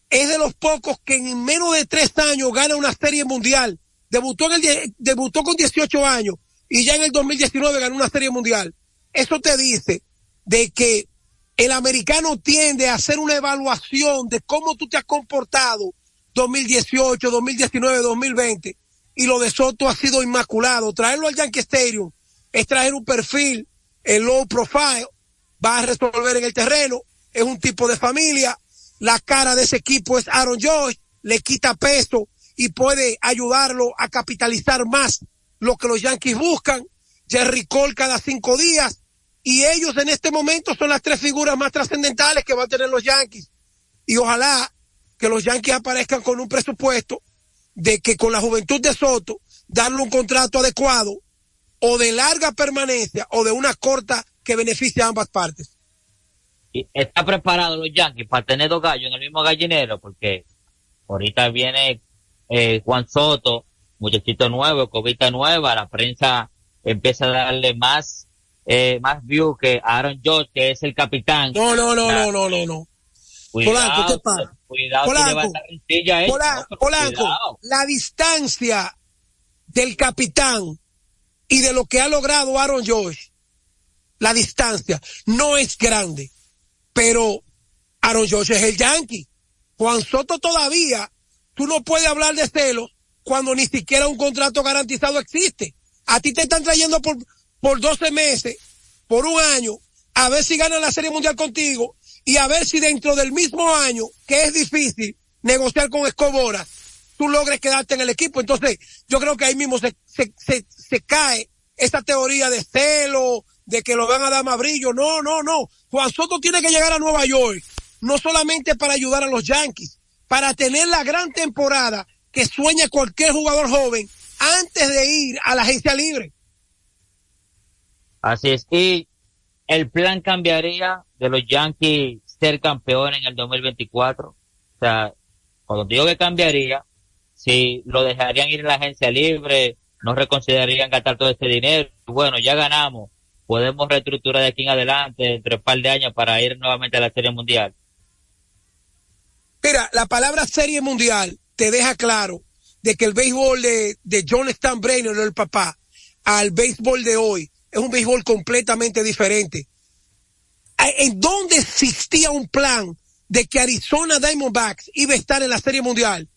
es de los pocos que en menos de tres años gana una serie mundial. Debutó, en el, debutó con 18 años y ya en el 2019 ganó una serie mundial. Eso te dice de que el americano tiende a hacer una evaluación de cómo tú te has comportado 2018, 2019, 2020 y lo de Soto ha sido inmaculado. Traerlo al Yankee Stadium es traer un perfil, el low profile, va a resolver en el terreno, es un tipo de familia, la cara de ese equipo es Aaron Josh, le quita peso y puede ayudarlo a capitalizar más lo que los Yankees buscan. Jerry Cole cada cinco días y ellos en este momento son las tres figuras más trascendentales que van a tener los Yankees. Y ojalá que los Yankees aparezcan con un presupuesto de que con la juventud de Soto, darle un contrato adecuado o de larga permanencia o de una corta que beneficie a ambas partes. Y está preparado los Yankees para tener dos gallos en el mismo gallinero, porque ahorita viene eh, Juan Soto, muchachito nuevo, cobita nueva, la prensa empieza a darle más eh, más view que Aaron George, que es el capitán. No, no, no, no, no, no, no. Cuidado, Polanco, ¿qué pasa? Cuidado, que Polanco, le va a Polanco, cuidado. la distancia del capitán y de lo que ha logrado Aaron George, la distancia no es grande, pero Aaron George es el Yankee. Juan Soto todavía, tú no puedes hablar de celos cuando ni siquiera un contrato garantizado existe. A ti te están trayendo por, por 12 meses, por un año, a ver si ganan la Serie Mundial contigo y a ver si dentro del mismo año, que es difícil negociar con Escobora, tú logres quedarte en el equipo. Entonces, yo creo que ahí mismo se, se, se, se cae esa teoría de celo, de que lo van a dar más brillo. No, no, no. Juan Soto tiene que llegar a Nueva York, no solamente para ayudar a los Yankees, para tener la gran temporada que sueña cualquier jugador joven antes de ir a la agencia libre. Así es. Y el plan cambiaría de los Yankees ser campeones en el 2024. O sea, cuando digo que cambiaría, si lo dejarían ir a la agencia libre, no reconsiderarían gastar todo ese dinero. Bueno, ya ganamos. Podemos reestructurar de aquí en adelante entre un par de años para ir nuevamente a la Serie Mundial. Mira, la palabra Serie Mundial te deja claro de que el béisbol de, de John Steinbrenner, el papá, al béisbol de hoy, es un béisbol completamente diferente. ¿En dónde existía un plan de que Arizona Diamondbacks iba a estar en la Serie Mundial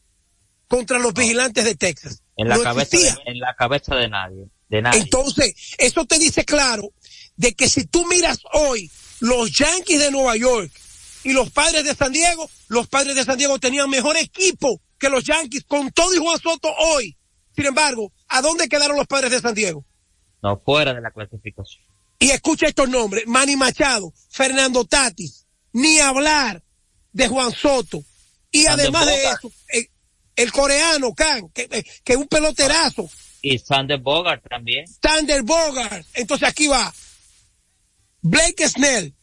contra los vigilantes de Texas? En la, No cabeza de, en la cabeza de nadie. De nadie. Entonces, eso te dice claro de que si tú miras hoy los Yankees de Nueva York y los padres de San Diego, los padres de San Diego tenían mejor equipo que los Yankees con todo y Juan Soto hoy. Sin embargo, ¿a dónde quedaron los padres de San Diego? no fuera de la clasificación. Y escucha estos nombres, Manny Machado, Fernando Tatis, ni hablar de Juan Soto. Y Sander además de eso, eh, el coreano, Khan, que, eh, que es un peloterazo, Y Sander Bogart también. Sander Bogart. Entonces aquí va. Blake Snell,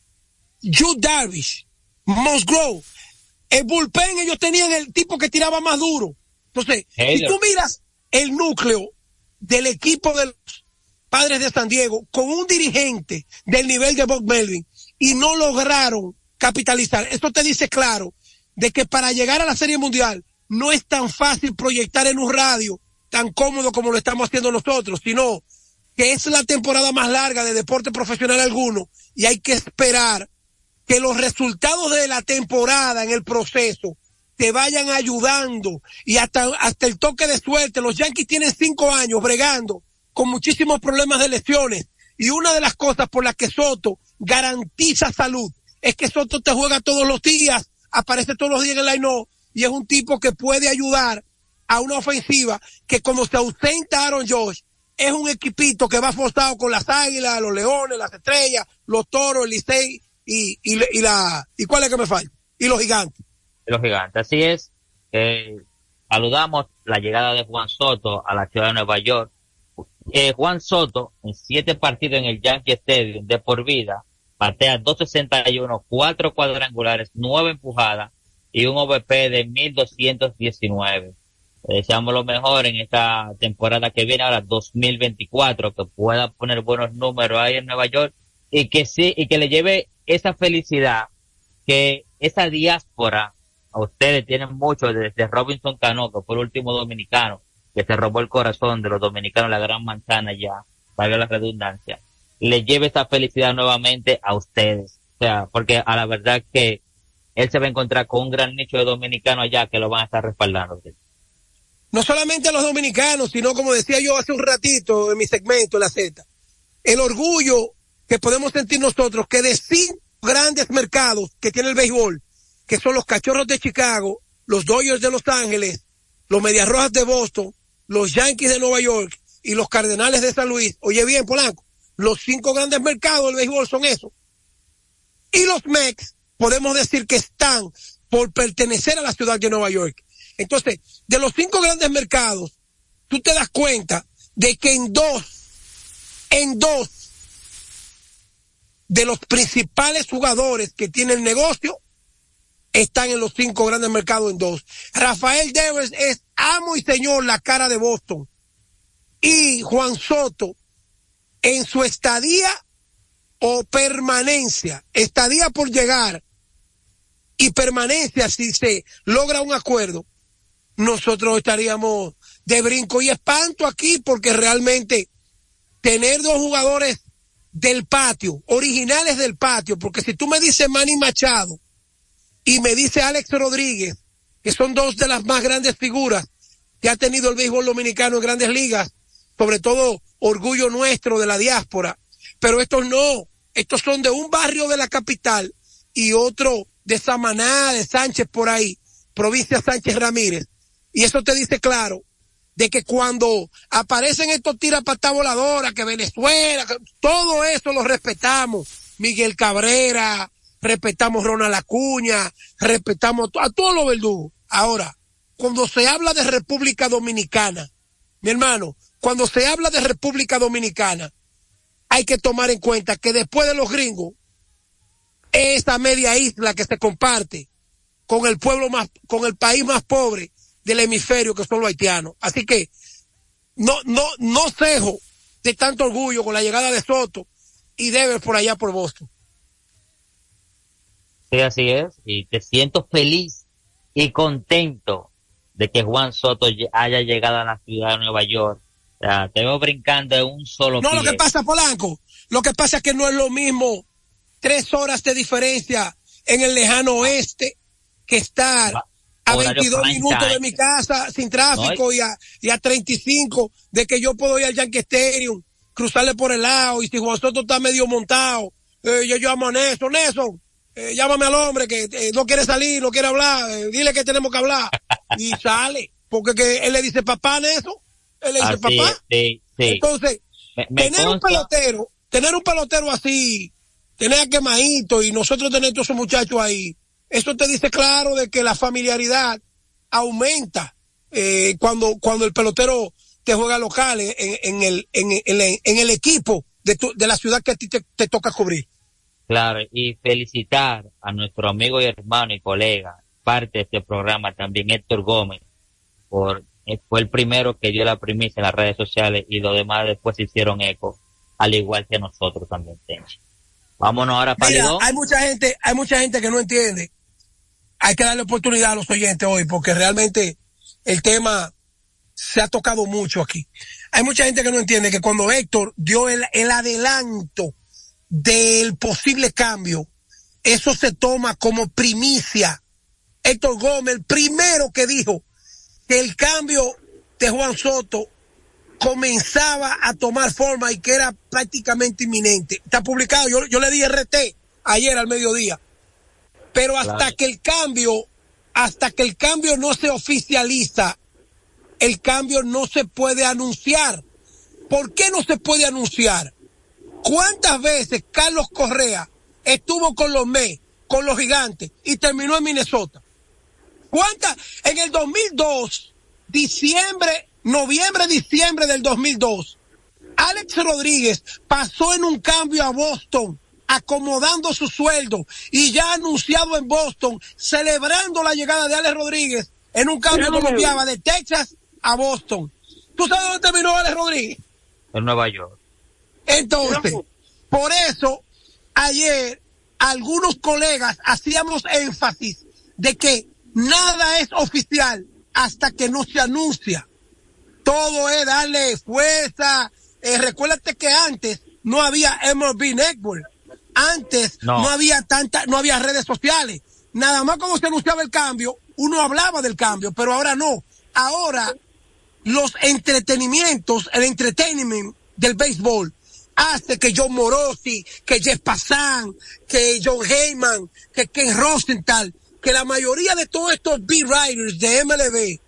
Jude Darvish, Musgrove. El bullpen ellos tenían el tipo que tiraba más duro. Entonces, si Hader. tú miras el núcleo del equipo de los padres de San Diego con un dirigente del nivel de Bob Melvin y no lograron capitalizar, esto te dice claro de que para llegar a la Serie Mundial no es tan fácil proyectar en un radio tan cómodo como lo estamos haciendo nosotros, sino que es la temporada más larga de deporte profesional alguno y hay que esperar que los resultados de la temporada en el proceso te vayan ayudando y hasta, hasta el toque de suerte. Los Yankees tienen cinco años bregando con muchísimos problemas de lesiones y una de las cosas por las que Soto garantiza salud es que Soto te juega todos los días, aparece todos los días en el line y es un tipo que puede ayudar a una ofensiva que como se ausenta Aaron Josh, es un equipito que va forzado con las águilas, los leones, las estrellas, los toros, el Licey y, y, y la, y cuál es que me falta, y los gigantes. los gigantes. Así es, eh, saludamos la llegada de Juan Soto a la ciudad de Nueva York. Eh, Juan Soto, en siete partidos en el Yankee Stadium de por vida, batea 261, cuatro cuadrangulares, nueve empujadas y un OVP de 1219. Deseamos lo mejor en esta temporada que viene, ahora 2024, que pueda poner buenos números ahí en Nueva York y que sí, y que le lleve esa felicidad que esa diáspora a ustedes tienen mucho desde Robinson Cano, que fue el último dominicano que se robó el corazón de los dominicanos, la gran manzana ya, valga la redundancia, le lleve esa felicidad nuevamente a ustedes. O sea, porque a la verdad que él se va a encontrar con un gran nicho de dominicanos allá que lo van a estar respaldando. No solamente a los dominicanos, sino como decía yo hace un ratito en mi segmento, la Z, el orgullo que podemos sentir nosotros que de cinco grandes mercados que tiene el béisbol, que son los Cachorros de Chicago, los Dodgers de Los Ángeles, los Medias Rojas de Boston, los Yankees de Nueva York y los Cardenales de San Luis. Oye bien, Polanco, los cinco grandes mercados del béisbol son esos. Y los Mex, podemos decir que están por pertenecer a la ciudad de Nueva York. Entonces, de los cinco grandes mercados, tú te das cuenta de que en dos, en dos de los principales jugadores que tiene el negocio están en los cinco grandes mercados en dos. Rafael Devers es amo y señor la cara de Boston. Y Juan Soto, en su estadía o permanencia, estadía por llegar y permanencia si se logra un acuerdo, nosotros estaríamos de brinco y espanto aquí porque realmente tener dos jugadores del patio, originales del patio, porque si tú me dices Manny Machado y me dice Alex Rodríguez, que son dos de las más grandes figuras que ha tenido el béisbol dominicano en grandes ligas, sobre todo orgullo nuestro de la diáspora, pero estos no, estos son de un barrio de la capital y otro de Samaná, de Sánchez por ahí, provincia Sánchez Ramírez. Y eso te dice claro de que cuando aparecen estos tiras patas voladoras, que Venezuela, todo eso lo respetamos. Miguel Cabrera, respetamos Ronald Acuña, respetamos a todos los verdugos. Ahora, cuando se habla de República Dominicana, mi hermano, cuando se habla de República Dominicana, hay que tomar en cuenta que después de los gringos, esta media isla que se comparte con el pueblo más, con el país más pobre del hemisferio que son los haitianos. Así que no, no, no cejo de tanto orgullo con la llegada de Soto y Dever por allá por Boston. Sí, así es. Y te siento feliz y contento de que Juan Soto haya llegado a la ciudad de Nueva York. O sea, te veo brincando de un solo No, pie. lo que pasa, Polanco, lo que pasa es que no es lo mismo tres horas de diferencia en el lejano oeste que estar a horario 22 prime minutos time. de mi casa sin tráfico No, y, a, y a 35 de que yo puedo ir al Yankee Stadium, cruzarle por el lado y si Juan Soto está medio montado, eh, yo llamo a Nelson, Nelson, eh, llámame al hombre que eh, no quiere salir, no quiere hablar, dile que tenemos que hablar y sale, porque que él le dice papá Nelson, él le dice papá. es, sí, sí. Entonces, Me- me tener un pelotero, tener un pelotero así, tener a quemadito y nosotros tener todos esos muchachos ahí, eso te dice claro de que la familiaridad aumenta eh, cuando cuando el pelotero te juega local en, en- en el en, el en el equipo de, tu- de la ciudad que a ti te, te toca cubrir. Claro, y felicitar a nuestro amigo y hermano y colega, parte de este programa también, Héctor Gómez, por eh, fue el primero que dio la primicia en las redes sociales y los demás después hicieron eco, al igual que nosotros también, Tenchi. Vámonos ahora para hay mucha gente, hay mucha gente que no entiende. Hay que darle oportunidad a los oyentes hoy porque realmente el tema se ha tocado mucho aquí. Hay mucha gente que no entiende que cuando Héctor dio el, el adelanto del posible cambio, eso se toma como primicia. Héctor Gómez, el primero que dijo que el cambio de Juan Soto comenzaba a tomar forma y que era prácticamente inminente. Está publicado, yo le di RT ayer al mediodía. Pero hasta Claro. que el cambio, hasta que el cambio no se oficializa, el cambio no se puede anunciar. ¿Por qué no se puede anunciar? ¿Cuántas veces Carlos Correa estuvo con los Mets, con los gigantes y terminó en Minnesota? ¿Cuántas? En el 2002, diciembre, noviembre, diciembre del 2002, Alex Rodríguez pasó en un cambio a Boston, acomodando su sueldo y ya anunciado en Boston, celebrando la llegada de Alex Rodríguez en un cambio que de Texas a Boston. ¿Tú sabes dónde terminó Alex Rodríguez? En Nueva York. Entonces, por eso, ayer, algunos colegas hacíamos énfasis de que nada es oficial hasta que no se anuncia. Todo es darle fuerza. Eh, recuérdate que antes no había MLB Network. Antes no. No. había tanta, no había redes sociales. Nada más cuando se anunciaba el cambio, uno hablaba del cambio, pero ahora no. Ahora los entretenimientos, el entertainment del béisbol hace que John Morosi, que Jeff Passan, que John Heyman, que Ken Rosenthal, que la mayoría de todos estos B-Writers de MLB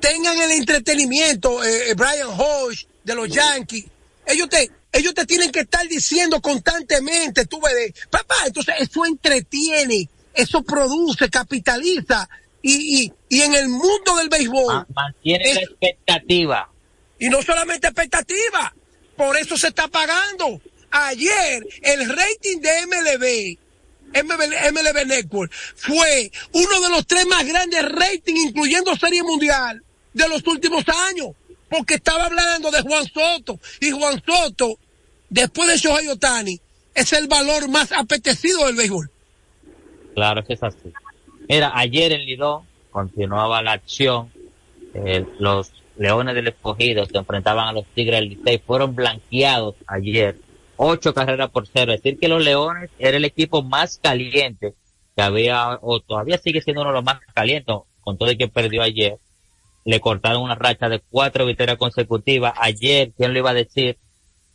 tengan el entretenimiento, eh, eh, Brian Hodge de los Yankees, ellos te, ellos te tienen que estar diciendo constantemente, tú ves, de, papá, entonces eso entretiene, eso produce, capitaliza, y, y, y en el mundo del béisbol. Mantiene la es- expectativa. y no solamente expectativa, por eso se está pagando. Ayer el rating de MLB, MLB Network, fue uno de los tres más grandes ratings, incluyendo Serie Mundial, de los últimos años. Porque estaba hablando de Juan Soto. Y Juan Soto, después de Shohei Otani, es el valor más apetecido del béisbol. Claro que es así. Mira, ayer en Lidón continuaba la acción. Eh, los Leones del Escogido se enfrentaban a los Tigres del Licey fueron blanqueados ayer. Ocho carreras por cero. Es decir, que los Leones era el equipo más caliente que había, o todavía sigue siendo uno de los más calientes, con todo el que perdió ayer. Le cortaron una racha de cuatro victorias consecutivas. Ayer, ¿quién lo iba a decir?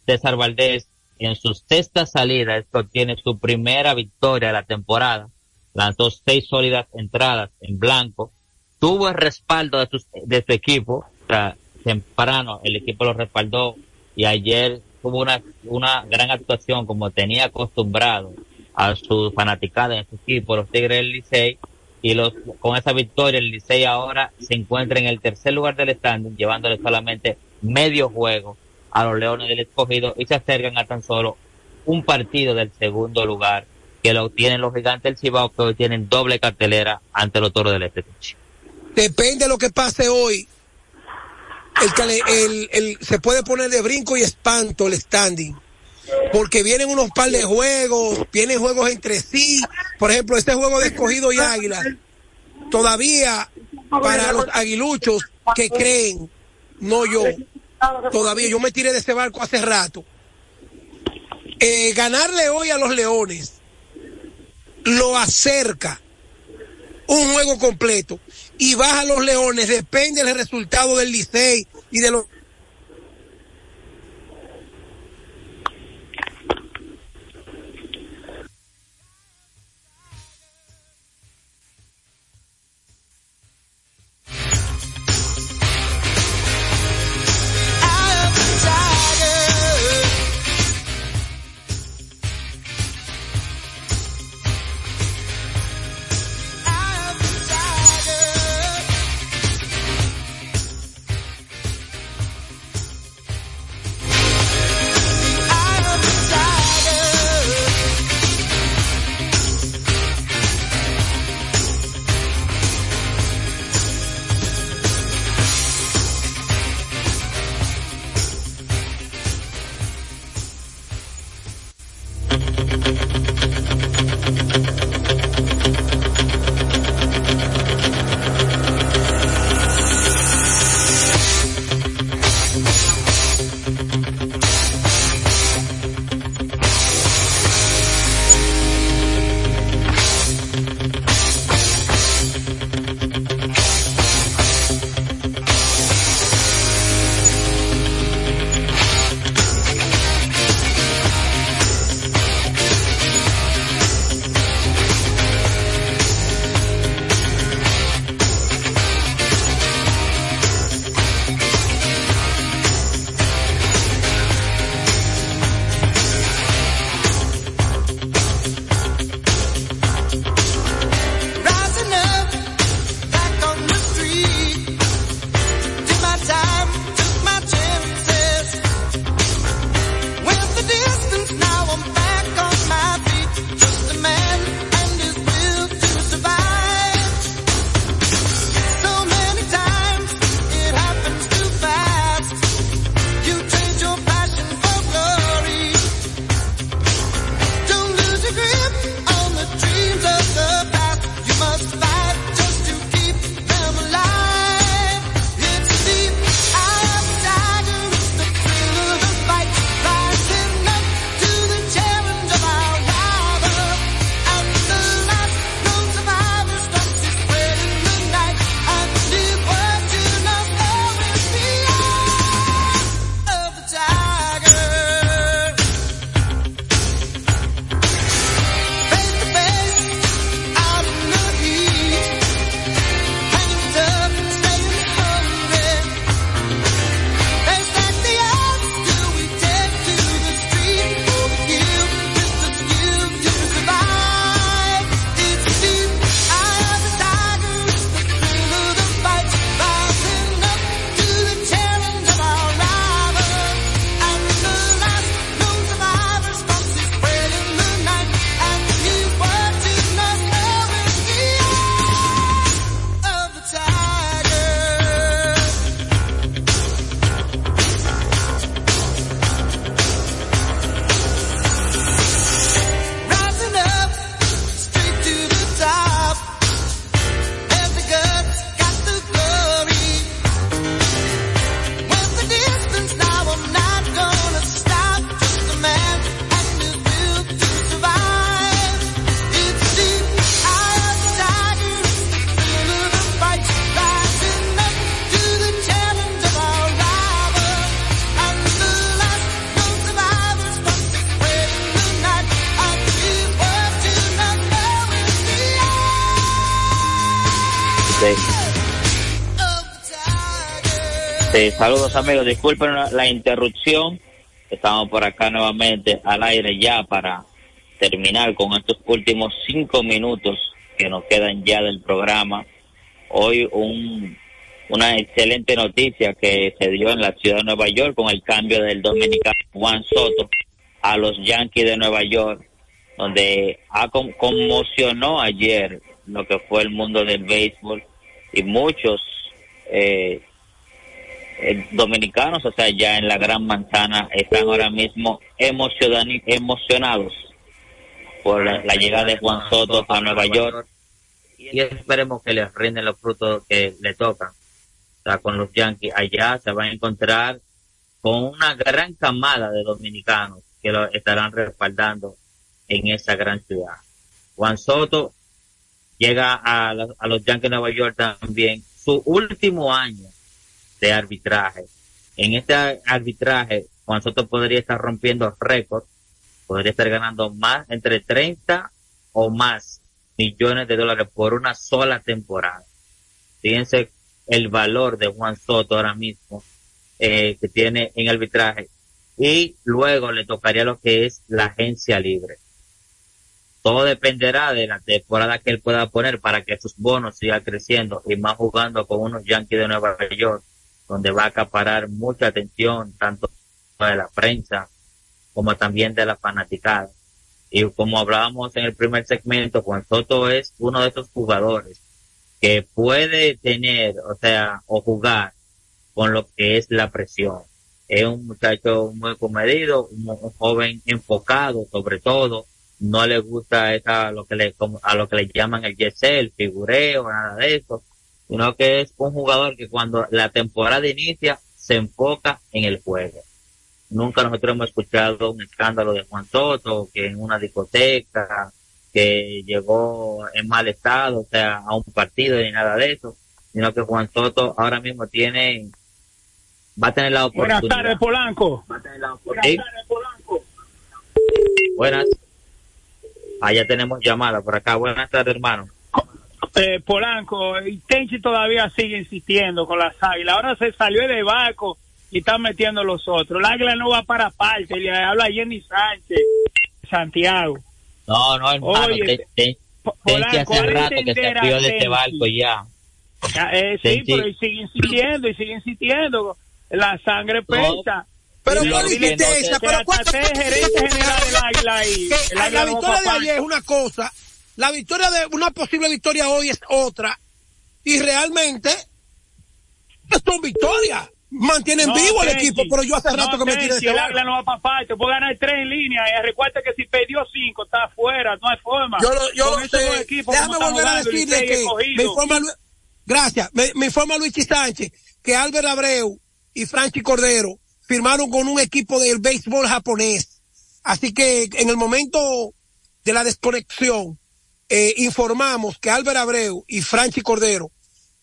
César Valdés, en su sexta salida, esto tiene su primera victoria de la temporada. Lanzó seis sólidas entradas en blanco. Tuvo el respaldo de su, de su equipo. Temprano el equipo lo respaldó y ayer tuvo una, una gran actuación como tenía acostumbrado a su fanaticada en su equipo, los Tigres del Licey, y los, con esa victoria el Licey ahora se encuentra en el tercer lugar del standing, llevándole solamente medio juego a los Leones del Escogido y se acercan a tan solo un partido del segundo lugar que lo tienen los gigantes del Cibao que hoy tienen doble cartelera ante los toros del Este. Depende de lo que pase hoy. El, el, el, se puede poner de brinco y espanto el standing. Porque vienen unos par de juegos, vienen juegos entre sí. Por ejemplo, este juego de escogido y águila. Todavía para los aguiluchos que creen, no yo, todavía yo me tiré de ese barco hace rato. Eh, ganarle hoy a los leones lo acerca un juego completo y baja a los leones, depende del resultado del Licey y de los amigos, disculpen la, interrupción. Estamos por acá nuevamente al aire ya para terminar con estos últimos cinco minutos que nos quedan ya del programa. Hoy un, una excelente noticia que se dio en la ciudad de Nueva York con el cambio del dominicano Juan Soto a los Yankees de Nueva York, donde ha con- conmocionó ayer lo que fue el mundo del béisbol y muchos eh, eh, dominicanos, o sea, ya en la Gran Manzana, están ahora mismo emocionados por la, llegada de Juan Soto a Nueva York y esperemos que les rinden los frutos que le tocan. O sea, con los Yankees allá se van a encontrar con una gran camada de dominicanos que lo estarán respaldando en esa gran ciudad. Juan Soto llega a, a los Yankees de Nueva York también, su último año de arbitraje. En este arbitraje, Juan Soto podría estar rompiendo récords, podría estar ganando más, entre 30 o más millones de dólares por una sola temporada. Fíjense el valor de Juan Soto ahora mismo eh, que tiene en arbitraje y luego le tocaría lo que es la agencia libre. Todo dependerá de la temporada que él pueda poner para que sus bonos sigan creciendo y más jugando con unos Yankees de Nueva York, donde va a acaparar mucha atención tanto de la prensa como también de la fanaticada. Y como hablábamos en el primer segmento, Juan Soto es uno de esos jugadores que puede tener, o sea, o jugar con lo que es la presión. Es un muchacho muy comedido, un, joven enfocado sobre todo, no le gusta esa, lo que le, a lo que le llaman el yesel, el figureo, nada de eso, sino que es un jugador que cuando la temporada inicia se enfoca en el juego. Nunca nosotros hemos escuchado un escándalo de Juan Soto, que en una discoteca, que llegó en mal estado, o sea, a un partido ni nada de eso, sino que Juan Soto ahora mismo tiene, va a tener la Buenas oportunidad. tardes, Polanco. Sí. Buenas. Allá tenemos llamada por acá. Buenas tardes, hermano. Eh, Polanco, y Tenchi todavía sigue insistiendo con las águilas. Ahora se salió de barco y están metiendo los otros. El águila no va para parte. Le habla Jenny Sánchez, Santiago. No, no, hermano. Oye, te, te, Tenchi Polanco, hace ahora rato que se abrió de este barco ya. Ya, eh, sí, Tenchi. pero y sigue insistiendo y sigue insistiendo. La sangre pesa. Pero ¿cuál insistencia? que Pero ¿cuánto- gerente general del águila ahí. la victoria de ayer es una cosa, la victoria de una posible victoria hoy es otra, y realmente son victorias. Mantienen No, vivo el equipo, pero yo hace rato No, que me tiré de El barco. águila no va para parte. Puede ganar tres en línea. Y recuerda que si perdió cinco, está afuera. No hay forma. Yo lo, yo lo sé. dos equipos, Déjame volver a decirle que me informa, gracias, me, me informa Luigi Sánchez que Albert Abreu y Franchi Cordero firmaron con un equipo del béisbol japonés. Así que en el momento de la desconexión, eh, informamos que Albert Abreu y Franchi Cordero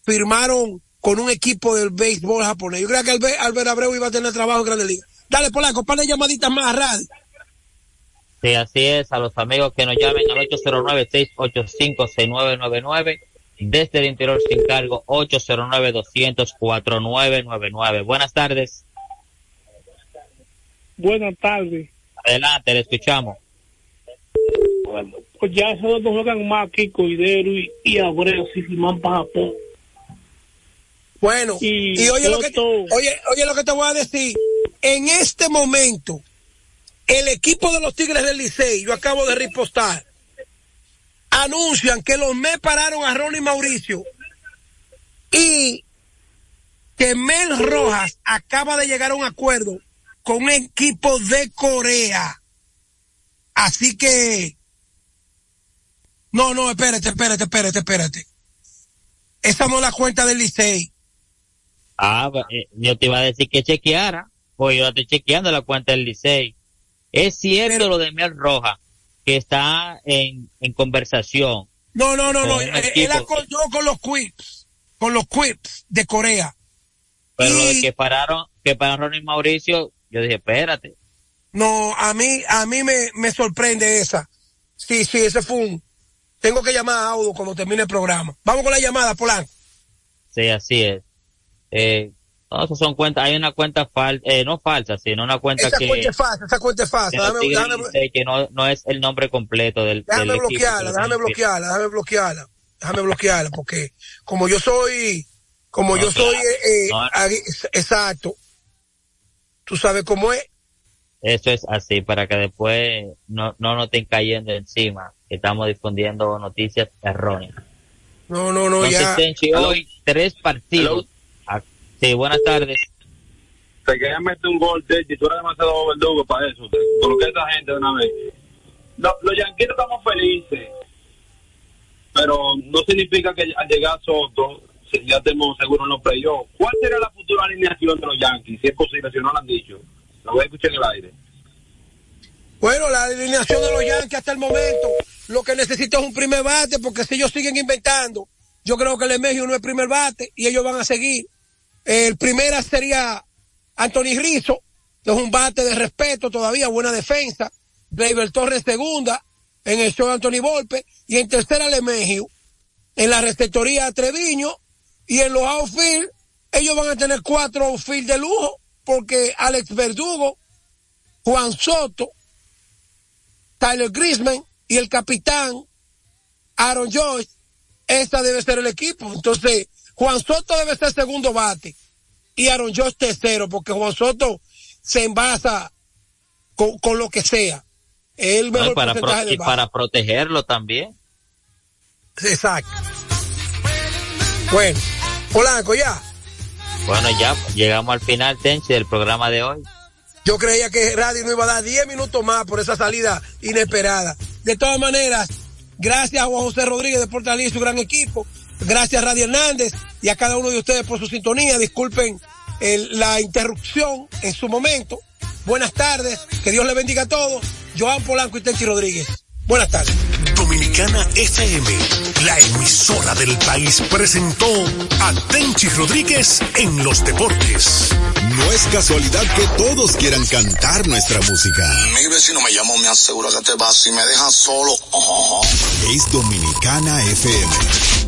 firmaron con un equipo del béisbol japonés. Yo creo que Albert, Albert Abreu iba a tener trabajo en Grandes Ligas. Dale, Polanco, para llamaditas más a radio. Sí, así es. A los amigos que nos llamen al 809-685-6999. Desde el interior sin cargo, 809-200-4999. Buenas tardes. Buenas tardes. Adelante, le escuchamos. Pues ya esos dos juegan más que Coidero y, y Abreu si firman para Japón. Bueno, Y y, oye, lo que, oye, oye lo que te voy a decir. En este momento, el equipo de los Tigres del Licey, yo acabo de repostar, anuncian que los Mets pararon a Ronnie Mauricio y que Mel Rojas acaba de llegar a un acuerdo con un equipo de Corea. Así que, no, no, espérate, espérate, espérate, espérate. Esa no es la cuenta del Licey. Ah, eh, yo te iba a decir que chequeara, pues yo estoy chequeando la cuenta del Licey. Es cierto lo de Mel Roja, que está en, en conversación. No, no, no, no. Un Él, acordó con los Quips, con los Quips de Corea. Pero lo de Y- que pararon, que pararon Ronnie Mauricio, yo dije, espérate. No, a mí, a mí me, me sorprende esa. Sí, sí, ese fue un. Tengo que llamar a Audo cuando termine el programa. Vamos con la llamada, Polanco. Sí, así es. Eh, no, esas son cuentas, hay una cuenta falsa, eh, no falsa, sino una cuenta Esa que, cuenta es falsa, esa cuenta es falsa. Déjame, déjame- que no, no es el nombre completo del, déjame del equipo. bloquearla, déjame bloquearla, déjame bloquearla, déjame bloquearla, porque como yo soy, como No, yo soy, claro. eh, eh, No. exacto, tú sabes cómo es. Eso es así, para que después no, no nos estén cayendo encima, que estamos difundiendo noticias erróneas. No, no, no, Entonces, ya. Tenchi, hoy tres partidos. Ah, Sí, buenas tardes. te quería meter un gol, Techi, tú eres demasiado verdugo para eso. te Coloqué a esa gente de una vez. No, los yanquitos estamos felices, pero no significa que al llegar Soto se- ya estemos seguros en los playoffs. ¿Cuál será la futura alineación de los Yankees? Si es posible, si no lo han dicho. Lo voy a escuchar en el aire. Bueno, la alineación de los Yankees hasta el momento, lo que necesita es un primer bate, porque si ellos siguen inventando, yo creo que el Emegio no es primer bate y ellos van a seguir. El primera sería Anthony Rizzo, que es un bate de respeto todavía, buena defensa. Gleyber Torres segunda, en el show Anthony Volpe, y en tercera Lemegio, en la receptoría Treviño, y en los outfield, ellos van a tener cuatro outfield de lujo, porque Alex Verdugo, Juan Soto, Tyler Grisman y el capitán Aaron Joyce, esa debe ser el equipo. Entonces, Juan Soto debe ser segundo bate y Aaron Joyce tercero, porque Juan Soto se envasa con, con lo que sea. El No, mejor y para, porcentaje pro- del y para protegerlo también. Exacto. Bueno, Polanco, ya. Bueno, ya llegamos al final, Tenchi, del programa de hoy. Yo creía que Radio no iba a dar 10 minutos más por esa salida inesperada. De todas maneras, gracias a Juan José Rodríguez de Portalí y su gran equipo. Gracias a Radio Hernández y a cada uno de ustedes por su sintonía. Disculpen la interrupción en su momento. Buenas tardes. Que Dios le bendiga a todos. Joan Polanco y Tenchi Rodríguez. Buenas tardes. Dominicana FM, la emisora del país, presentó a Tenchi Rodríguez en los deportes. No es casualidad que todos quieran cantar nuestra música. Mi vecino me llamó, me asegura que te vas y me dejas solo. Es Dominicana FM.